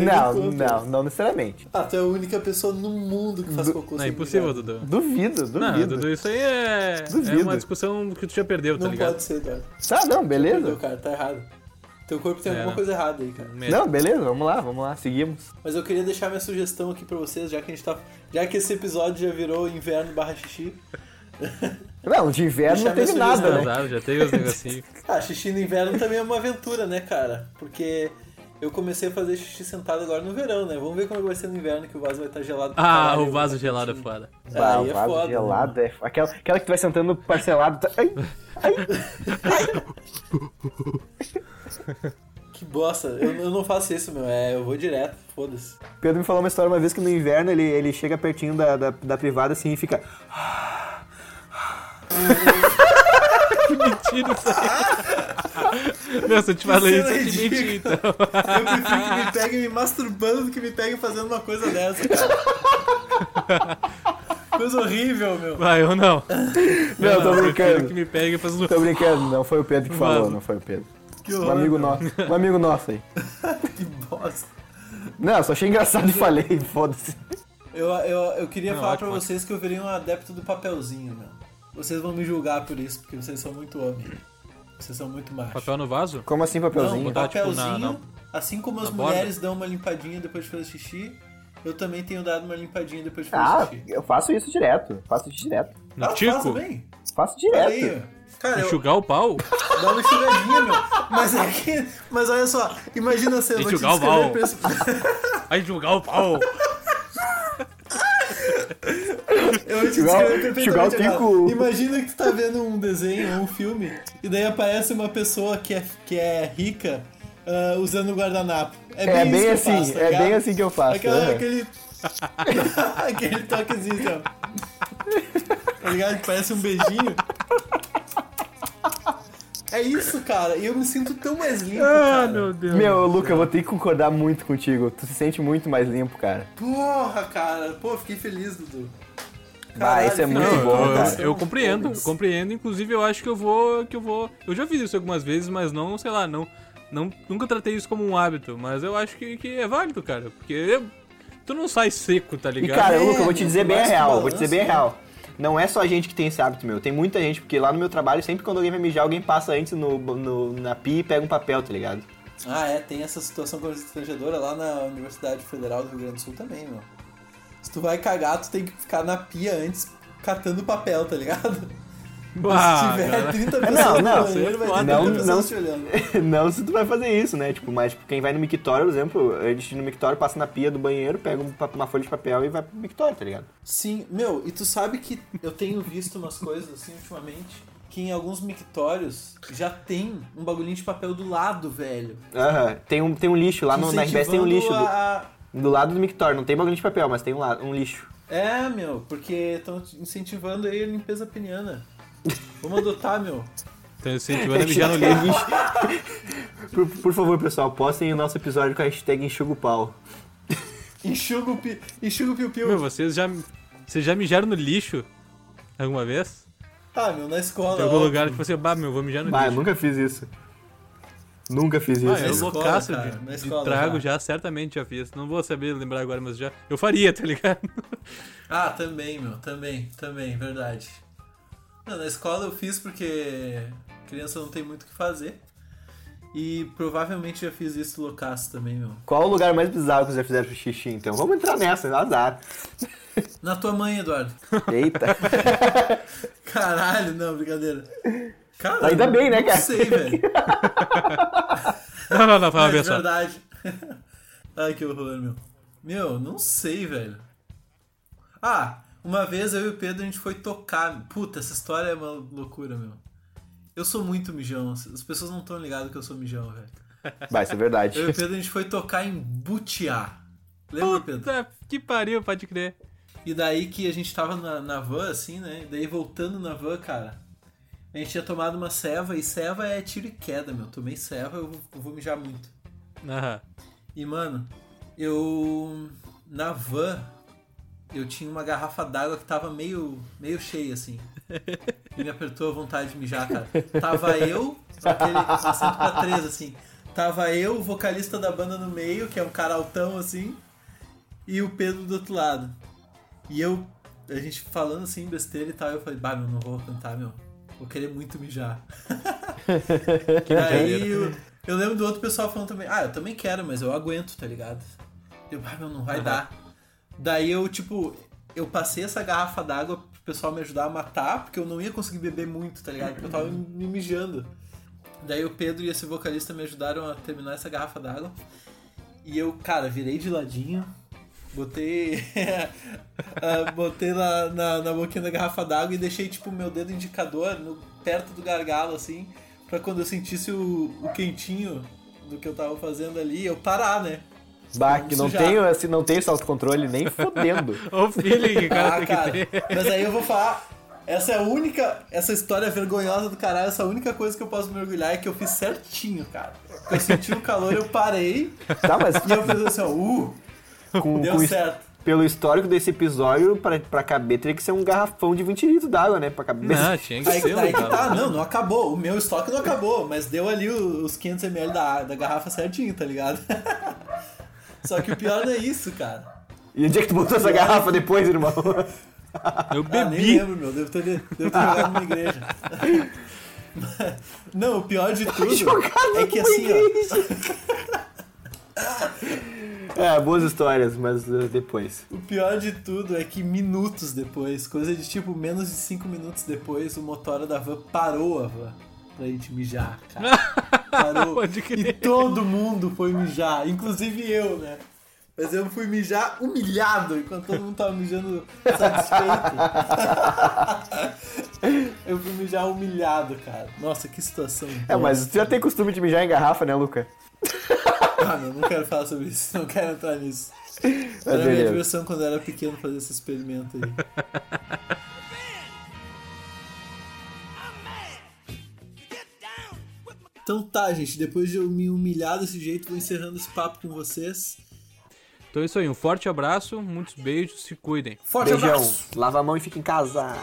Não, não, não necessariamente. Ah, tu é a única pessoa no mundo que faz cocô Não, é impossível. Dudu. Duvido, duvido. Não, Dudu, isso aí é, é Duvido. uma discussão que tu já perdeu, tá Não ligado? pode ser, cara. Tá, não, Perdeu, beleza. cara, tá errado. Teu corpo tem É. alguma coisa errada aí, cara. Não, beleza, vamos lá, vamos lá, seguimos. Mas eu queria deixar minha sugestão aqui pra vocês, já que a gente tá. Já que esse episódio já virou inverno barra xixi. Não, de inverno não teve nada, né? Exato, já tem os negocinhos. Ah, xixi no inverno também é uma aventura, né, cara? Porque eu comecei a fazer xixi sentado agora no verão, né? Vamos ver como vai ser no inverno, que o vaso vai estar gelado. pra Ah, caralho, o vaso vai gelado é quentinho. foda. Bah, Aí o é vaso foda, gelado é. Aquela, aquela que tu vai sentando parcelado. Tá... Ai, ai. Que bosta, eu, eu não faço isso, meu. É, eu vou direto, foda-se. Pedro me falou uma história uma vez que no inverno ele, ele chega pertinho da, da, da privada assim e fica. Mentira isso aí. Meu, se eu te falei isso, é eu te menti, ridículo. então. Eu prefiro que me peguem me masturbando do que me peguem fazendo uma coisa dessa, cara. Coisa horrível, meu. Vai, eu não. Não, tô eu prefiro brincando. que me pegue fazendo... Tô brincando, não foi o Pedro que falou, Vaso. não foi o Pedro. Que Um horror, amigo meu. nosso. Um amigo nosso aí. Que bosta. Não, só achei engraçado e falei, foda-se. Eu, eu, eu queria Não, falar ótimo, pra vocês que eu virei um adepto do papelzinho, meu. Vocês vão me julgar por isso, porque vocês são muito homem. Vocês são muito machos. Papel no vaso? Como assim Não, papelzinho? botar, tipo, papelzinho, na- na- assim como as na borda? mulheres dão uma limpadinha depois de fazer xixi, eu também tenho dado uma limpadinha depois de fazer Ah, xixi. eu faço isso direto. Faço isso direto. No ah, tico? Faço Olha direto. aí. Cara, eu, Enxugar o pau? dá uma enxugadinha, meu. Mas é que... Mas olha só, imagina você, eu te Enxugar o pau. enxugar o pau! Eu vou te Enxugar o- descrever enxugar o perfeitamente agora. tico. Imagina que tu tá vendo um desenho ou um filme e daí aparece uma pessoa que é, que é rica ah, usando o guardanapo. É bem, É bem que eu assim, faço, tá é ligado? bem assim que eu faço. Aquela, aham. aquele. aquele toquezinho, ó. Tá ligado? Que parece um beijinho. É isso, cara. E eu me sinto tão mais limpo, Ah, cara. meu Deus. Meu, Luca, eu vou ter que concordar muito contigo. Tu se sente muito mais limpo, cara. Porra, cara. Pô, fiquei feliz, Dudu. Ah, isso é muito Não, bom, eu, cara. eu compreendo, eu compreendo. Inclusive, eu acho que eu vou, que eu vou. Eu já fiz isso algumas vezes, mas não, sei lá, não, não, nunca tratei isso como um hábito. Mas eu acho que, que é válido, cara, porque tu não sai seco, tá E ligado? cara, É, Luca, eu vou te meu, dizer bem real, vou te dizer bem a né? real. Não é só a gente que tem esse hábito, meu. Tem muita gente, porque lá no meu trabalho, sempre quando alguém vai mijar, alguém passa antes no, no- na pia e pega um papel, tá ligado? Ah, é, tem essa situação constrangedora lá na Universidade Federal do Rio Grande do Sul também, meu. Se tu vai cagar, tu tem que ficar na pia antes catando papel, tá ligado? Bah, Se tiver cara. 30 pessoas Não, no não, banheiro, vai ter foda. 30 Não, pessoas não. te olhando. Não se tu vai fazer isso, né? Tipo, mas tipo, quem vai no mictório, por exemplo, a gente no mictório passa na pia do banheiro, pega um uma folha de papel e vai pro mictório, tá ligado? Sim, meu, e tu sabe que eu tenho visto umas coisas assim ultimamente, que em alguns mictórios já tem um bagulhinho de papel do lado, velho. Aham. Tem um, tem um lixo, lá no, na RBS tem um lixo do, a- do lado do mictório. Não tem bagulho de papel, mas tem um, um lixo. É, meu, porque estão incentivando aí a limpeza peniana. Vamos adotar, meu. Tô incentivando a mijar no lixo. Por, por favor, pessoal, postem o nosso episódio com a hashtag enxuga o pau. Enxuga o, pi... Enxuga o piu-piu. Meu, vocês já, vocês já mijaram no lixo alguma vez? Ah, meu, na escola. Em algum óbvio. lugar, tipo assim, bah, meu, vou mijar no Ah, eu lixo. nunca fiz isso. Nunca fiz isso. Ah, Na eu escola, loucaço cara, de, na de escola trago já. já. certamente já fiz. Não vou saber lembrar agora, mas já. Eu faria, tá ligado? Ah, também, meu, também, também, verdade. Não, na escola eu fiz porque criança não tem muito o que fazer. E provavelmente já fiz isso loucaço também, meu. Qual o lugar mais bizarro que vocês já fizeram pro xixi, então? Vamos entrar nessa, azar. Na tua mãe, Eduardo. Eita. Caralho, não, brincadeira. Cara, Ainda bem, né, não cara? sei, velho. Não, não, não, fala Mas, bem só. verdade. Ai, que horror, meu. Meu, não sei, velho. Ah, uma vez eu e o Pedro a gente foi tocar. Puta, essa história é uma loucura, meu. Eu sou muito mijão. As pessoas não estão ligadas que eu sou mijão, velho. Vai, isso é verdade. Eu e o Pedro a gente foi tocar em Butiá. Lembra, Pedro? Puta que pariu, pode crer. E daí que a gente tava na, na van, assim, né? E daí voltando na van, cara. A gente tinha tomado uma ceva, e ceva é tiro e queda, meu. Tomei ceva, eu vou, eu vou mijar muito. Aham. E, mano, eu. Na van, eu tinha uma garrafa d'água que tava meio, meio cheia, assim. E me apertou a vontade de mijar, cara. Tava eu, aquele assento pra três, assim. Tava eu, o vocalista da banda no meio, que é um cara altão, assim. E o Pedro do outro lado. E eu, a gente falando assim, besteira e tal, eu falei, bah, meu, não vou cantar, meu. Vou querer muito mijar. Que Daí brincadeira. o, Eu lembro do outro pessoal falando também, ah, eu também quero, mas eu aguento, tá ligado? Eu, ah, meu, não vai Uhum. dar. Daí eu, tipo, eu passei essa garrafa d'água pro pessoal me ajudar a matar, porque eu não ia conseguir beber muito, tá ligado? Porque eu tava me mijando. Daí o Pedro e esse vocalista me ajudaram a terminar essa garrafa d'água. E eu, cara, virei de ladinho, botei. ah, botei na, na, na boquinha da garrafa d'água e deixei, tipo, meu dedo indicador no, perto do gargalo, assim, pra quando eu sentisse o, o quentinho do que eu tava fazendo ali, eu parar, né? Bah, que não tenho, assim, não tenho esse autocontrole nem fodendo. O feeling que cara Ah, tem cara, que ter. mas aí eu vou falar. Essa é a única. Essa história vergonhosa do caralho, essa única coisa que eu posso mergulhar é que eu fiz certinho, cara. Eu senti o calor, eu parei Tá, mas e eu fiz assim, ó, uh, com, deu com- certo. pelo histórico desse episódio, pra, pra caber, teria que ser um garrafão de 20 litros d'água, né? Pra caber. Não, tinha que Aí, ser, daí que cara. tá, não, não acabou. O meu estoque não acabou, mas deu ali os 500ml da, da garrafa certinho, tá ligado? Só que o pior não é isso, cara. E onde é que tu botou essa garrafa depois, irmão? Eu Ah, nem bebi. lembro, meu. Devo ter, devo ter jogado numa igreja. Não, o pior de tudo Jogado é que numa assim, ó. É, boas histórias, mas uh, depois. O pior de tudo é que minutos depois, coisa de tipo menos de 5 minutos depois, o motor da van parou a van pra gente mijar, cara. Parou. Pode crer. e todo mundo foi mijar, inclusive eu, né? Mas eu fui mijar humilhado, enquanto todo mundo tava mijando satisfeito. eu fui mijar humilhado, cara. Nossa, que situação. É, mas tu já tem costume de mijar em garrafa, né, Luca? Ah, não, não quero falar sobre isso, não quero entrar nisso. Era a minha diversão quando eu era pequeno fazer esse experimento aí. Então tá, gente, depois de eu me humilhar desse jeito, vou encerrando esse papo com vocês. Então é isso aí, um forte abraço, muitos beijos, se cuidem. Forte Beijão. abraço! Lava a mão e fica em casa.